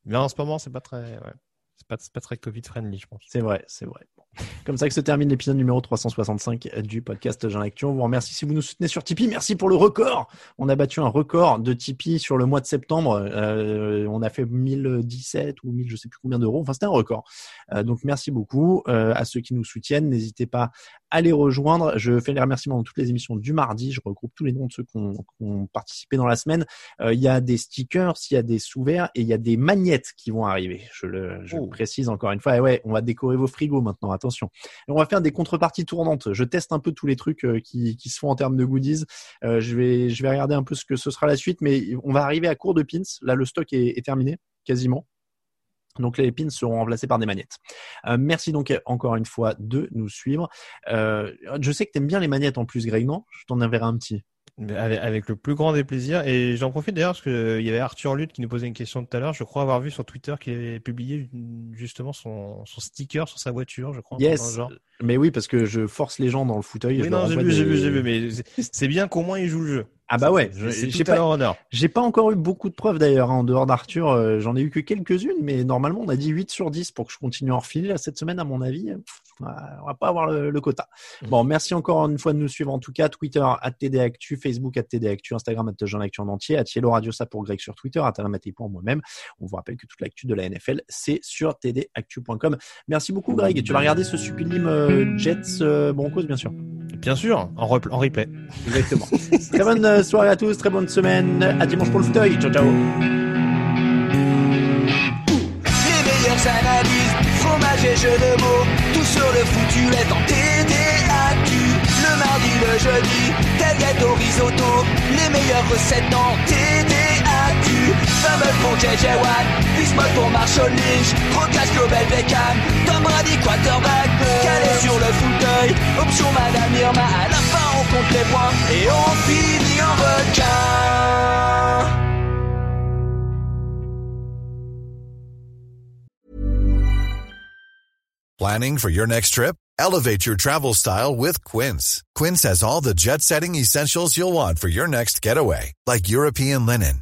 Mais en ce moment, c'est pas très, ouais. c'est pas, c'est pas très Covid friendly, je pense. C'est vrai, c'est vrai. Comme ça que se termine l'épisode numéro 365 du podcast Jean Actu. On vous remercie si vous nous soutenez sur Tipeee. Merci pour le record. On a battu un record de Tipeee sur le mois de septembre. Euh, on a fait 1017 ou 1000, je sais plus combien d'euros. Enfin, c'était un record. Euh, donc, merci beaucoup euh, à ceux qui nous soutiennent. N'hésitez pas à les rejoindre. Je fais les remerciements dans toutes les émissions du mardi. Je regroupe tous les noms de ceux qui ont, qui ont participé dans la semaine. Euh, Il y a des stickers, il y a des sous-verts et il y a des magnettes qui vont arriver. Je le, je le Oh. précise encore une fois. Et ouais, on va décorer vos frigos maintenant. On va faire des contreparties tournantes. Je teste un peu tous les trucs euh, qui, se font en termes de goodies. Euh, je vais, regarder un peu ce que ce sera la suite, mais on va arriver à court de pins. Là, le stock est, terminé quasiment. Donc les pins seront remplacés par des magnettes. Euh, merci donc encore une fois de nous suivre. Je sais que t'aimes bien les magnettes en plus, Greg, non? Je t'en enverrai un petit. Mais Avec, avec le plus grand des plaisirs. Et j'en profite d'ailleurs parce que euh, y avait Arthur Lutte qui nous posait une question tout à l'heure. Je crois avoir vu sur Twitter qu'il avait publié justement son, son sticker sur sa voiture, je crois. Yes. genre. Mais oui, parce que je force les gens dans le fauteuil. je leur non, j'ai vu, j'ai vu, j'ai *laughs* vu, mais c'est- bien qu'au moins il joue le jeu. Ah bah ouais, j'ai à pas-. J'ai encore eu beaucoup de preuves d'ailleurs, hein, en dehors d'Arthur. euh, J'en ai eu que quelques-unes, mais normalement on a dit 8 sur 10 pour que je continue à en refiler là, cette semaine, à mon avis. Pff, on va pas avoir le, le quota. Bon, merci encore une fois de nous suivre en tout cas. Twitter, TDActu, Facebook, TDActu, Instagram, Jean Actu en entier, Yellow Radio, ça pour Greg sur Twitter, Atalamatei pour moi-même. On vous rappelle que toute l'actu de la NFL, c'est sur tdactu.com. Merci beaucoup Greg. Tu vas regarder ce sublime euh, Jets euh, Broncos, bien sûr. Bien sûr, en, repl- en replay. Exactement. *laughs* très bonne euh, soirée à tous, très bonne semaine. À dimanche pour le fauteuil. Ciao, ciao. Les meilleures analyses, fromage et jeux de mots, tout sur le foutu est en TDAQ. Le mardi, le jeudi, tel gâteau risotto, les meilleures recettes en TDAQ. Fameux pour JJ Watt, Bismuth pour Marshall Lynch, Global Beckham, Tom Brady quarterback, calé sur le fauteuil, option Madame Irma, à la fin on compte les points. Et on finit en requin. Planning for your next trip? Elevate your travel style with Quince. Quince has all the jet setting essentials you'll want for your next getaway, like European linen,